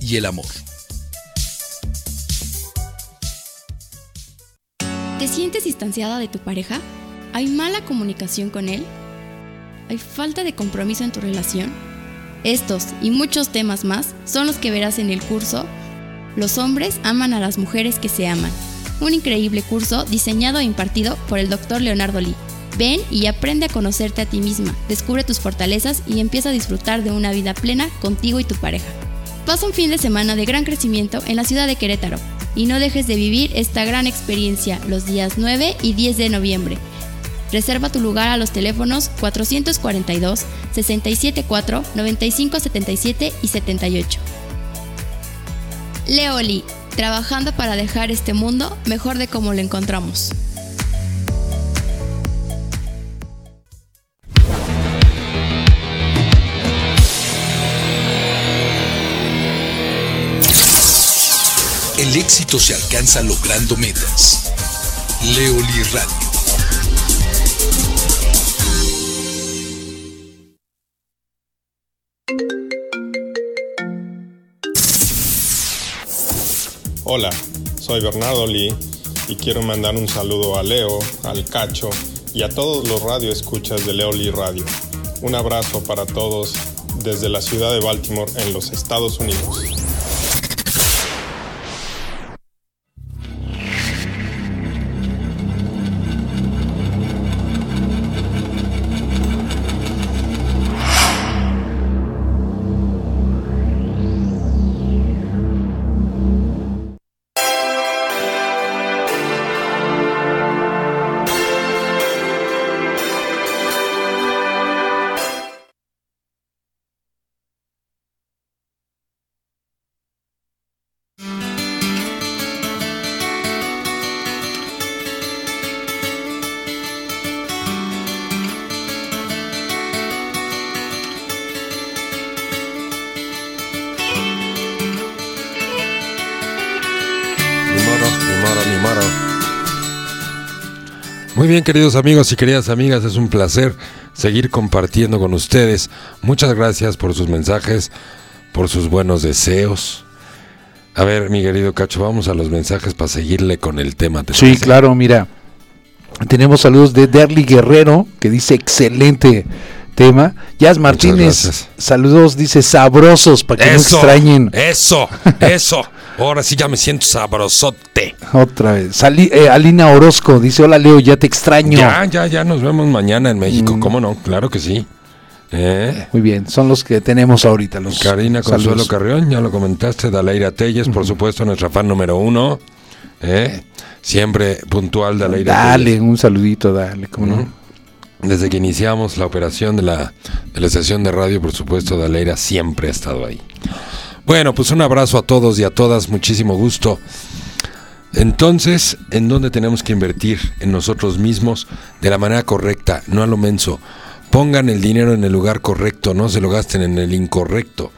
y el amor. ¿Te sientes distanciada de tu pareja? ¿Hay mala comunicación con él? ¿Hay falta de compromiso en tu relación? Estos y muchos temas más son los que verás en el curso Los hombres aman a las mujeres que se aman un increíble curso diseñado e impartido por el Dr. Leonardo Lee. Ven y aprende a conocerte a ti misma, descubre tus fortalezas y empieza a disfrutar de una vida plena contigo y tu pareja. Pasa un fin de semana de gran crecimiento en la ciudad de Querétaro y no dejes de vivir esta gran experiencia los días 9 y 10 de noviembre. Reserva tu lugar a los teléfonos 442 674 9577 y 78. Leoli trabajando para dejar este mundo mejor de como lo encontramos. El éxito se alcanza logrando metas. Leoli Radio. Hola, soy Bernardo Lee y quiero mandar un saludo a Leo, al Cacho y a todos los radioescuchas de Leo Lee Radio. Un abrazo para todos desde la ciudad de Baltimore en los Estados Unidos. Bien, queridos amigos y queridas amigas, es un placer seguir compartiendo con ustedes. Muchas gracias por sus mensajes, por sus buenos deseos. A ver, mi querido Cacho, vamos a los mensajes para seguirle con el tema. Sí, claro, mira. Tenemos saludos de Derly Guerrero, que dice excelente tema. Jazz Martínez, saludos, dice sabrosos para que no extrañen. Eso, eso. Ahora sí ya me siento sabrosote. Otra vez. Eh, Alina Orozco dice, hola Leo, ya te extraño. Ya, ya, ya nos vemos mañana en México. Mm. ¿Cómo no? Claro que sí. ¿Eh? Muy bien, son los que tenemos ahorita. Los Karina Consuelo Carrión, ya lo comentaste. Daleira Telles, por supuesto, nuestra fan número uno. ¿Eh? Siempre puntual, Daleira Dale, un saludito, dale, ¿cómo no? Desde que iniciamos la operación de la, de la estación de radio, por supuesto, Daleira siempre ha estado ahí. Bueno, pues un abrazo a todos y a todas, muchísimo gusto. Entonces, ¿en dónde tenemos que invertir? En nosotros mismos, de la manera correcta, no a lo menso. Pongan el dinero en el lugar correcto, no se lo gasten en el incorrecto.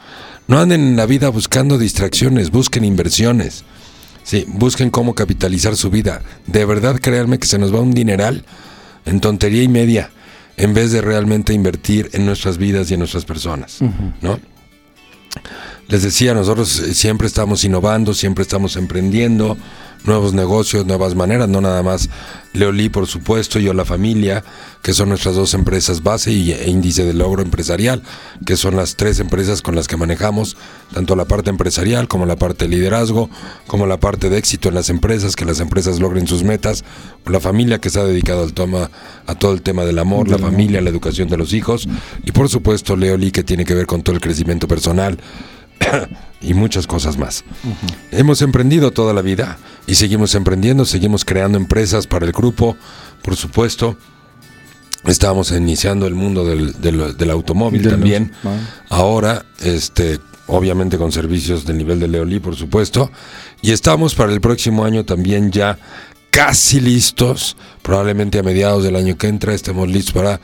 No anden en la vida buscando distracciones, busquen inversiones. Sí, busquen cómo capitalizar su vida. De verdad, créanme que se nos va un dineral en tontería y media, en vez de realmente invertir en nuestras vidas y en nuestras personas, ¿no? Les decía, nosotros eh, siempre estamos innovando, siempre estamos emprendiendo nuevos negocios, nuevas maneras, no nada más Leolí, por supuesto, y la familia, que son nuestras dos empresas base y, e índice de logro empresarial, que son las tres empresas con las que manejamos tanto la parte empresarial como la parte de liderazgo, como la parte de éxito en las empresas, que las empresas logren sus metas, la familia que se ha dedicado al toma, a todo el tema del amor, la familia, la educación de los hijos, y por supuesto Leolí, que tiene que ver con todo el crecimiento personal y muchas cosas más. Hemos emprendido toda la vida y seguimos emprendiendo, seguimos creando empresas para el grupo, por supuesto. Estábamos iniciando el mundo del, del, automóvil también. Ahora, este, obviamente con servicios del nivel de Leolí, por supuesto. Y estamos para el próximo año también ya casi listos, probablemente a mediados del año que entra estemos listos para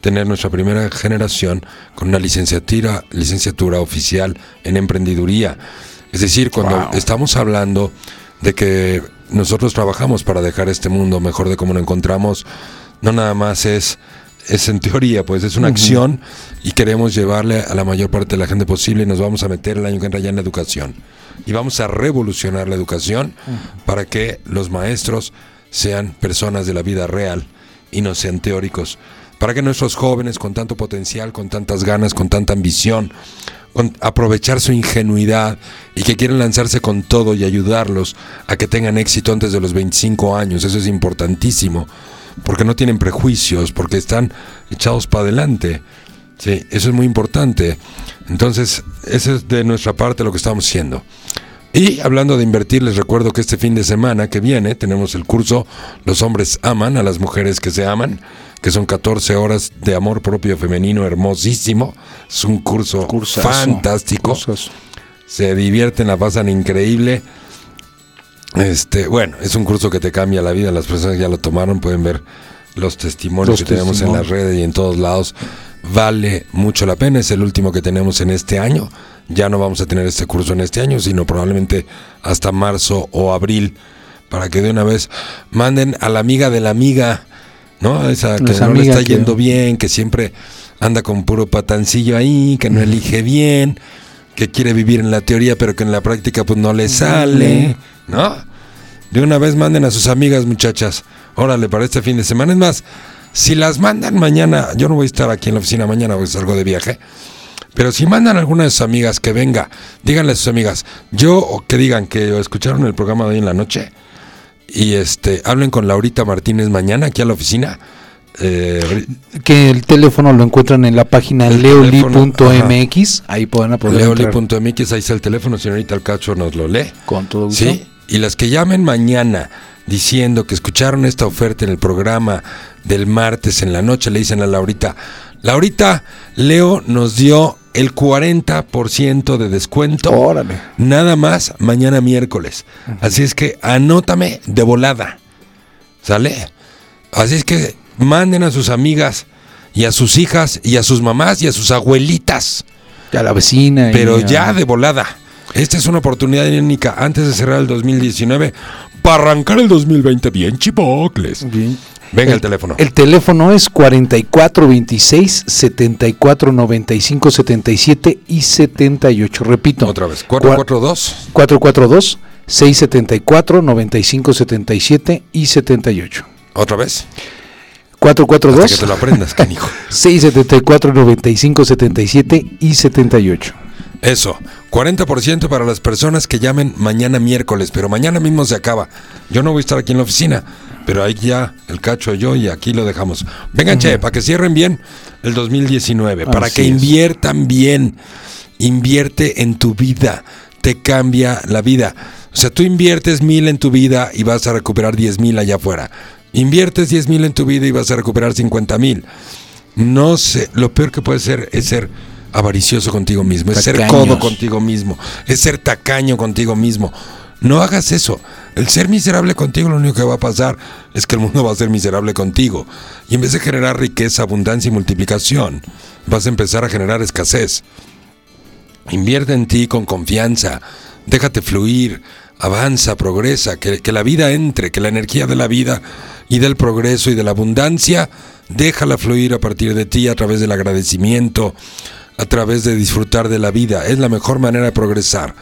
tener nuestra primera generación con una licenciatura, licenciatura oficial en emprendiduría. Es decir, cuando Wow. estamos hablando de que nosotros trabajamos para dejar este mundo mejor de como lo encontramos, no nada más es, es en teoría, pues es una acción y queremos llevarle a la mayor parte de la gente posible y nos vamos a meter el año que entra ya en la educación. Y vamos a revolucionar la educación para que los maestros sean personas de la vida real y no sean teóricos. Para que nuestros jóvenes con tanto potencial, con tantas ganas, con tanta ambición, con aprovechar su ingenuidad y que quieren lanzarse con todo y ayudarlos a que tengan éxito antes de los 25 años. Eso es importantísimo, porque no tienen prejuicios, porque están echados para adelante. Sí, eso es muy importante. Entonces, eso es de nuestra parte lo que estamos haciendo. Y hablando de invertir, les recuerdo que este fin de semana que viene tenemos el curso Los hombres aman a las mujeres que se aman, que son 14 horas de amor propio femenino hermosísimo. Es un curso Cursazo. fantástico. Cursazo. Se divierten, la pasan increíble. Este, bueno, es un curso que te cambia la vida. Las personas que ya lo tomaron pueden ver los testimonios Los que tenemos en las redes y en todos lados. Vale mucho la pena. Es el último que tenemos en este año. Ya no vamos a tener este curso en este año, sino probablemente hasta marzo o abril. Para que de una vez manden a la amiga de la amiga, ¿no? Esa que no le está que- yendo bien, que siempre anda con puro patancillo ahí, que no elige bien, que quiere vivir en la teoría, pero que en la práctica pues no le sale, ¿no? De una vez manden a sus amigas, muchachas. Órale, para este fin de semana. Es más, si las mandan mañana, yo no voy a estar aquí en la oficina mañana porque salgo de viaje. Pero si mandan a alguna de sus amigas que venga, díganle a sus amigas, yo o que digan que escucharon el programa de hoy en la noche y este hablen con Laurita Martínez mañana aquí a la oficina. Eh, Que el teléfono lo encuentran en la página leoli.mx. Ahí pueden entrar Leoli.mx, ahí está el teléfono, señorita Alcacho nos lo lee. con todo gusto. Sí, y las que llamen mañana diciendo que escucharon esta oferta en el programa del martes en la noche, le dicen a Laurita, Laurita, Leo nos dio el 40% de descuento. Órale. Nada más mañana miércoles. Así es que anótame de volada. ¿Sale? Así es que manden a sus amigas y a sus hijas y a sus mamás y a sus abuelitas. Y a la vecina. Pero ya de volada. Esta es una oportunidad única antes de cerrar el 2019 para arrancar el 2020 bien chipocles. Bien. Venga el, teléfono. El teléfono es 4426 74 95 77 y 78. Repito. Otra vez. Cua- 442. 442 674 95 77 y 78. Otra vez. Hasta que 442 te lo aprendas, canijo. 674 95 77 y 78. Eso. 40% para las personas que llamen mañana miércoles, pero mañana mismo se acaba. Yo no voy a estar aquí en la oficina, pero ahí ya el cacho yo y aquí lo dejamos. Vengan, che, para que cierren bien el 2019, para que es. inviertan bien. Invierte en tu vida, te cambia la vida. O sea, tú inviertes mil en tu vida y vas a recuperar 10 mil allá afuera. Inviertes 10 mil en tu vida y vas a recuperar 50 mil. No sé, lo peor que puede ser es ser avaricioso contigo mismo, es ser codo contigo mismo, es ser tacaño contigo mismo. No hagas eso. El ser miserable contigo lo único que va a pasar es que el mundo va a ser miserable contigo. Y en vez de generar riqueza, abundancia y multiplicación, vas a empezar a generar escasez. Invierte en ti con confianza, déjate fluir, avanza, progresa, que, que la vida entre, que la energía de la vida y del progreso y de la abundancia, déjala fluir a partir de ti a través del agradecimiento, a través de disfrutar de la vida. Es la mejor manera de progresar,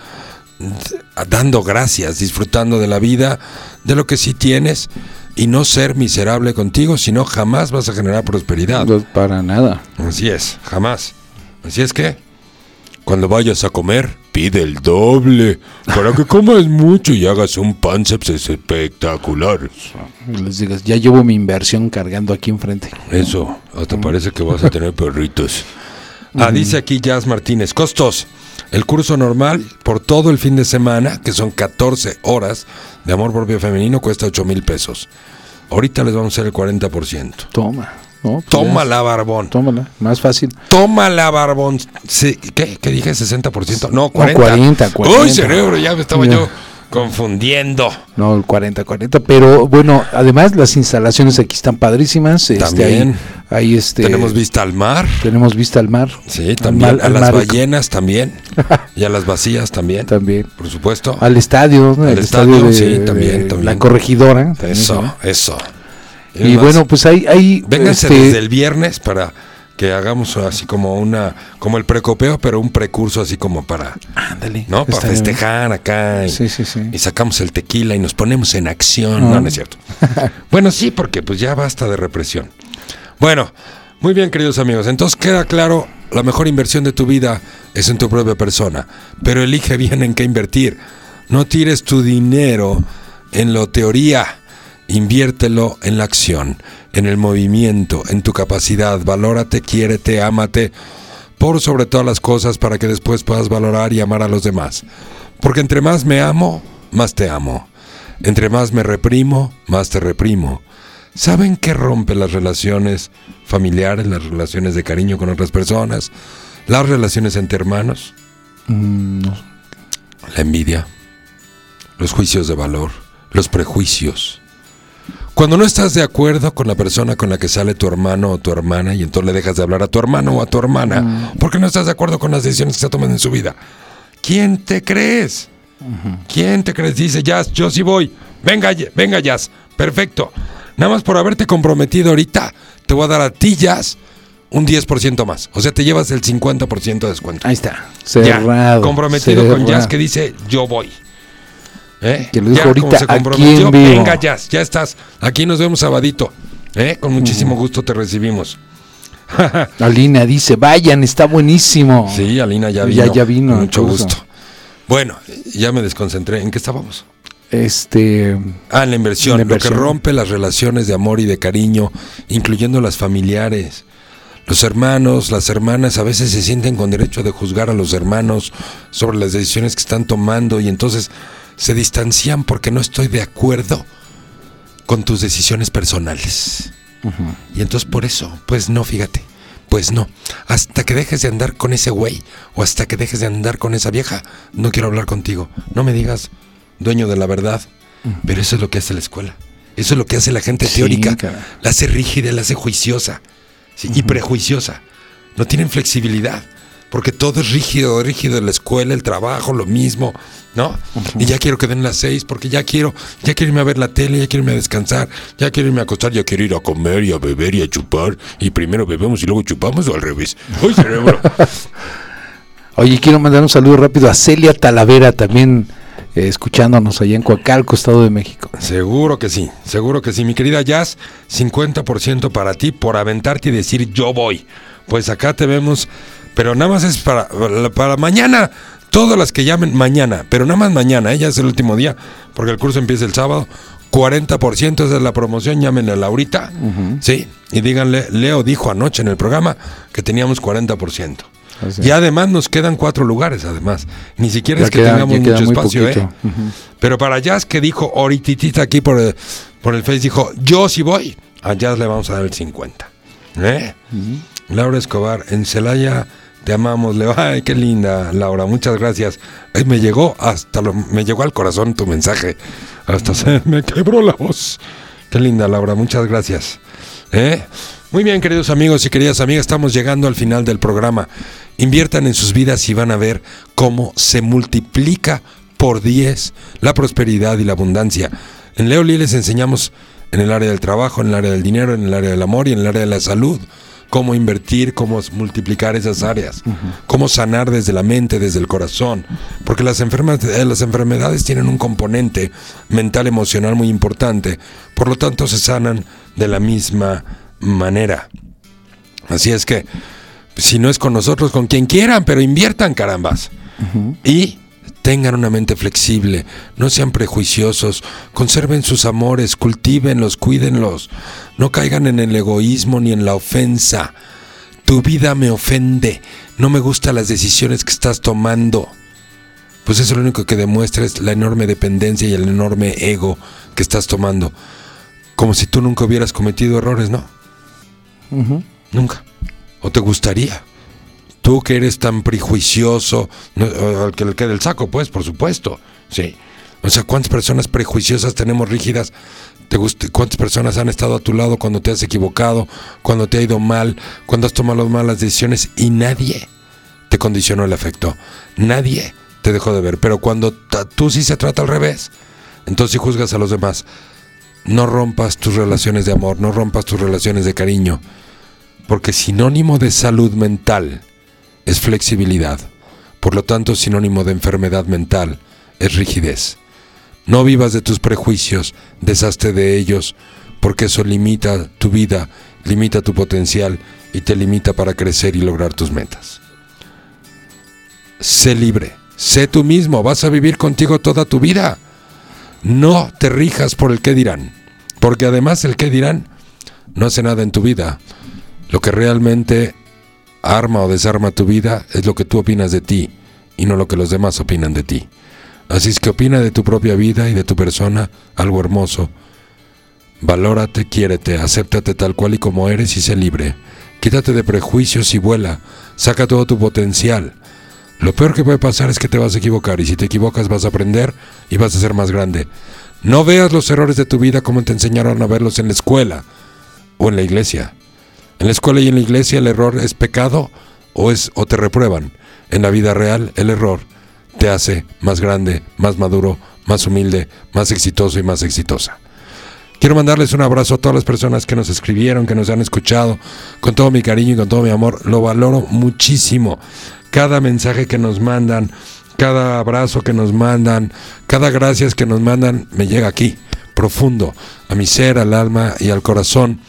dando gracias, disfrutando de la vida, de lo que sí tienes y no ser miserable contigo, sino jamás vas a generar prosperidad. No, para nada. Así es, jamás. Así es que, cuando vayas a comer, pide el doble, para que comas mucho y hagas un panceps espectacular. Les digas, ya llevo mi inversión cargando aquí enfrente. Eso, hasta parece que vas a tener perritos. Ah, dice aquí Jazz Martínez, costos. El curso normal por todo el fin de semana, que son 14 horas de amor propio femenino, cuesta 8 mil pesos. Ahorita les vamos a hacer el 40%. Toma. ¿no? Pues Tómala, barbón. Tómala, más fácil. Tómala, barbón. Sí, ¿Qué? ¿Qué dije? ¿60%? No, 40. 40, 40. Uy, cerebro, ya me estaba yo confundiendo. No, el 40, 40. Pero bueno, además las instalaciones aquí están padrísimas. Este, También. Ahí, ahí, este, Tenemos vista al mar. tenemos vista al mar. Sí, Al también. mar- a al las mar- ballenas también. y a las vacías también. También. Por supuesto. Al estadio, ¿no? Al el estadio, estadio, de, sí, también, de también. la corregidora. también, Eso, ¿no? eso. Es Y bueno, pues ahí, ahí Vénganse este, desde el viernes para que hagamos así como una, como el precopeo, pero un precurso así como para, ándale, ¿no? Para bien. festejar acá. Y, Sí, sí, sí. y sacamos el tequila y nos ponemos en acción. Ah. No, no es cierto. bueno, sí, porque pues ya basta de represión. Bueno, muy bien, queridos amigos. Entonces queda claro, la mejor inversión de tu vida es en tu propia persona. Pero elige bien en qué invertir. No tires tu dinero en la teoría. Inviértelo en la acción, en el movimiento, en tu capacidad. Valórate, quiérete, ámate por sobre todas las cosas para que después puedas valorar y amar a los demás. Porque entre más me amo, más te amo. Entre más me reprimo, más te reprimo. ¿Saben qué rompe las relaciones familiares, las relaciones de cariño con otras personas, las relaciones entre hermanos? Mm, no. La envidia, los juicios de valor, los prejuicios. Cuando no estás de acuerdo con la persona con la que sale tu hermano o tu hermana y entonces le dejas de hablar a tu hermano o a tu hermana porque no estás de acuerdo con las decisiones que se toman en su vida. ¿Quién te crees? ¿Quién te crees? Dice Jazz, yo sí voy. Venga, venga Jazz. Perfecto. Nada más por haberte comprometido ahorita, te voy a dar a ti Jazz un 10% más. O sea, te llevas el 50% de descuento. Ahí está, Ya, cerrado. comprometido con Jazz que dice yo voy. ¿Eh? Que lo dijo Ya, ahorita aquí en vivo. venga Jazz, ya estás. Aquí nos vemos sabadito. ¿Eh? Con muchísimo gusto te recibimos. Alina dice, vayan, está buenísimo. Sí, Alina ya vino. ya vino, con Mucho incluso. gusto. Bueno, ya me desconcentré. ¿En qué estábamos? Este, Ah, en la inversión, La Lo que rompe las relaciones de amor y de cariño, incluyendo las familiares. Los hermanos, las hermanas a veces se sienten con derecho de juzgar a los hermanos sobre las decisiones que están tomando y entonces se distancian porque no estoy de acuerdo con tus decisiones personales. Y entonces por eso, pues no, fíjate, pues no. Hasta que dejes de andar con ese güey o hasta que dejes de andar con esa vieja, no quiero hablar contigo. No me digas dueño de la verdad. Pero eso es lo que hace la escuela. Eso es lo que hace la gente Sí, teórica. La hace rígida, la hace juiciosa sí, y prejuiciosa. No tienen flexibilidad. Porque todo es rígido, rígido. La escuela, el trabajo, lo mismo, ¿no? Y ya quiero que den las seis porque ya quiero, ya quiero irme a ver la tele, ya quiero irme a descansar, ya quiero irme a acostar, ya quiero ir a comer y a beber y a chupar. Y primero bebemos y luego chupamos o al revés. ¡Uy, cerebro! oye, quiero mandar un saludo rápido a Celia Talavera, también eh, escuchándonos allá en Coacalco, Estado de México. Seguro que sí, seguro que sí. Mi querida Jazz, 50% para ti por aventarte y decir yo voy. Pues acá te vemos, pero nada más es para, para mañana. Todas las que llamen mañana, pero nada más mañana, ¿eh? ya es el último día, porque el curso empieza el sábado. 40% esa es la promoción, llámenle a Laurita, sí, y díganle, Leo dijo anoche en el programa que teníamos 40%. Así. Y además nos quedan cuatro lugares, además. Ni siquiera Ya es que queda- tengamos mucho espacio, ¿eh? Pero para Jazz que dijo ahorita aquí por el, por el Face, dijo, yo sí voy, a Jazz le vamos a dar el 50. ¿Eh? Laura Escobar, en Celaya te amamos, Leo. Ay, qué linda, Laura, muchas gracias. Ay, me llegó hasta lo- me llegó al corazón tu mensaje. Hasta se me quebró la voz. Qué linda, Laura, muchas gracias. ¿Eh? Muy bien, queridos amigos y queridas amigas, estamos llegando al final del programa. Inviertan en sus vidas y van a ver cómo se multiplica por 10 la prosperidad y la abundancia. En Leoli les enseñamos en el área del trabajo, en el área del dinero, en el área del amor y en el área de la salud cómo invertir, cómo multiplicar esas áreas, cómo sanar desde la mente, desde el corazón, porque las, enfermas- eh, las enfermedades tienen un componente mental emocional muy importante, por lo tanto se sanan de la misma manera. Así es que, si no es con nosotros, con quien quieran, pero inviertan, carambas. Y tengan una mente flexible, no sean prejuiciosos, conserven sus amores, cultívenlos, cuídenlos, no caigan en el egoísmo ni en la ofensa. Tu vida me ofende, no me gustan las decisiones que estás tomando. Pues eso lo único que demuestra es la enorme dependencia y el enorme ego que estás tomando. Como si tú nunca hubieras cometido errores, ¿no? Nunca. ¿O te gustaría? Tú que eres tan prejuicioso, o al que le quede el saco, pues, por supuesto. Sí. O sea, ¿cuántas personas prejuiciosas tenemos rígidas? ¿Te gusta- ¿Cuántas personas han estado a tu lado cuando te has equivocado, cuando te ha ido mal, cuando has tomado malas decisiones y nadie te condicionó el efecto? Nadie te dejó de ver. Pero cuando tú sí se trata al revés, entonces sí juzgas a los demás. No rompas tus relaciones de amor, no rompas tus relaciones de cariño. Porque sinónimo de salud mental es flexibilidad. Por lo tanto, sinónimo de enfermedad mental es rigidez. No vivas de tus prejuicios, deshazte de ellos, porque eso limita tu vida, limita tu potencial y te limita para crecer y lograr tus metas. Sé libre, sé tú mismo, vas a vivir contigo toda tu vida. No te rijas por el que dirán, porque además el que dirán no hace nada en tu vida. Lo que realmente arma o desarma tu vida es lo que tú opinas de ti y no lo que los demás opinan de ti. Así es que opina de tu propia vida y de tu persona algo hermoso. Valórate, quiérete, acéptate tal cual y como eres y sé libre. Quítate de prejuicios y vuela. Saca todo tu potencial. Lo peor que puede pasar es que te vas a equivocar y si te equivocas vas a aprender y vas a ser más grande. No veas los errores de tu vida como te enseñaron a verlos en la escuela o en la iglesia. En la escuela y en la iglesia el error es pecado o es o te reprueban. En la vida real el error te hace más grande, más maduro, más humilde, más exitoso y más exitosa. Quiero mandarles un abrazo a todas las personas que nos escribieron, que nos han escuchado, con todo mi cariño y con todo mi amor. Lo valoro muchísimo. Cada mensaje que nos mandan, cada abrazo que nos mandan, cada gracias que nos mandan, me llega aquí, profundo, a mi ser, al alma y al corazón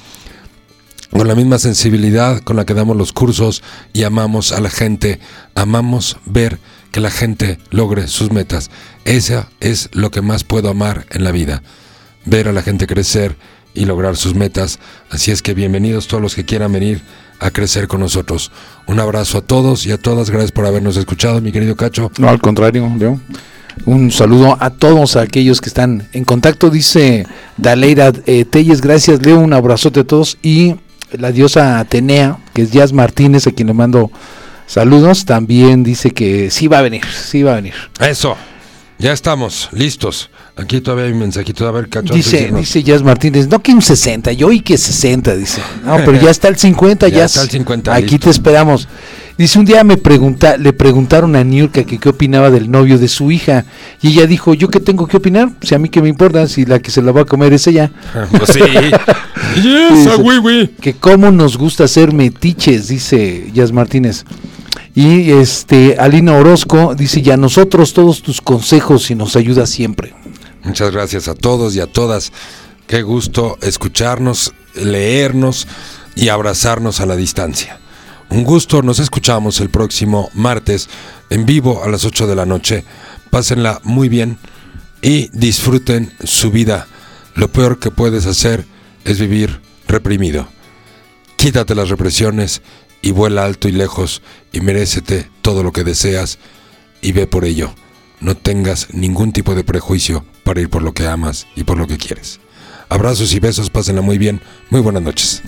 con la misma sensibilidad con la que damos los cursos y amamos a la gente, amamos ver que la gente logre sus metas. Esa es lo que más puedo amar en la vida, ver a la gente crecer y lograr sus metas. Así es que bienvenidos todos los que quieran venir a crecer con nosotros. Un abrazo a todos y a todas, gracias por habernos escuchado, mi querido Cacho. No, al contrario, Leo. Un saludo a todos aquellos que están en contacto. Dice Daleira eh, Telles, gracias, Leo. Un abrazote a todos. Y la diosa Atenea, que es Jazz Martínez, a quien le mando saludos, también dice que sí va a venir, sí va a venir. Eso, ya estamos, listos. Aquí todavía hay un mensajito, a ver, Cacho. Dice, dice Jazz Martínez, no que un 60, yo y que 60, dice. No, pero ya está el 50, Ya ya, está el 50, Aquí listo. te esperamos. Dice, un día me pregunta, le preguntaron a Niurka que qué opinaba del novio de su hija. Y ella dijo, ¿yo qué tengo que opinar? Si a mí qué me importa, si la que se la va a comer es ella. Pues sí. yes, Dice, a güey. Que cómo nos gusta hacer metiches, dice Jazz Martínez. Y este, Alina Orozco dice, ya nosotros todos tus consejos y nos ayuda siempre. Muchas gracias a todos y a todas. Qué gusto escucharnos, leernos y abrazarnos a la distancia. Un gusto, nos escuchamos el próximo martes en vivo a las 8 de la noche. Pásenla muy bien y disfruten su vida. Lo peor que puedes hacer es vivir reprimido. Quítate las represiones y vuela alto y lejos y merécete todo lo que deseas y ve por ello. No tengas ningún tipo de prejuicio para ir por lo que amas y por lo que quieres. Abrazos y besos, pásenla muy bien. Muy buenas noches.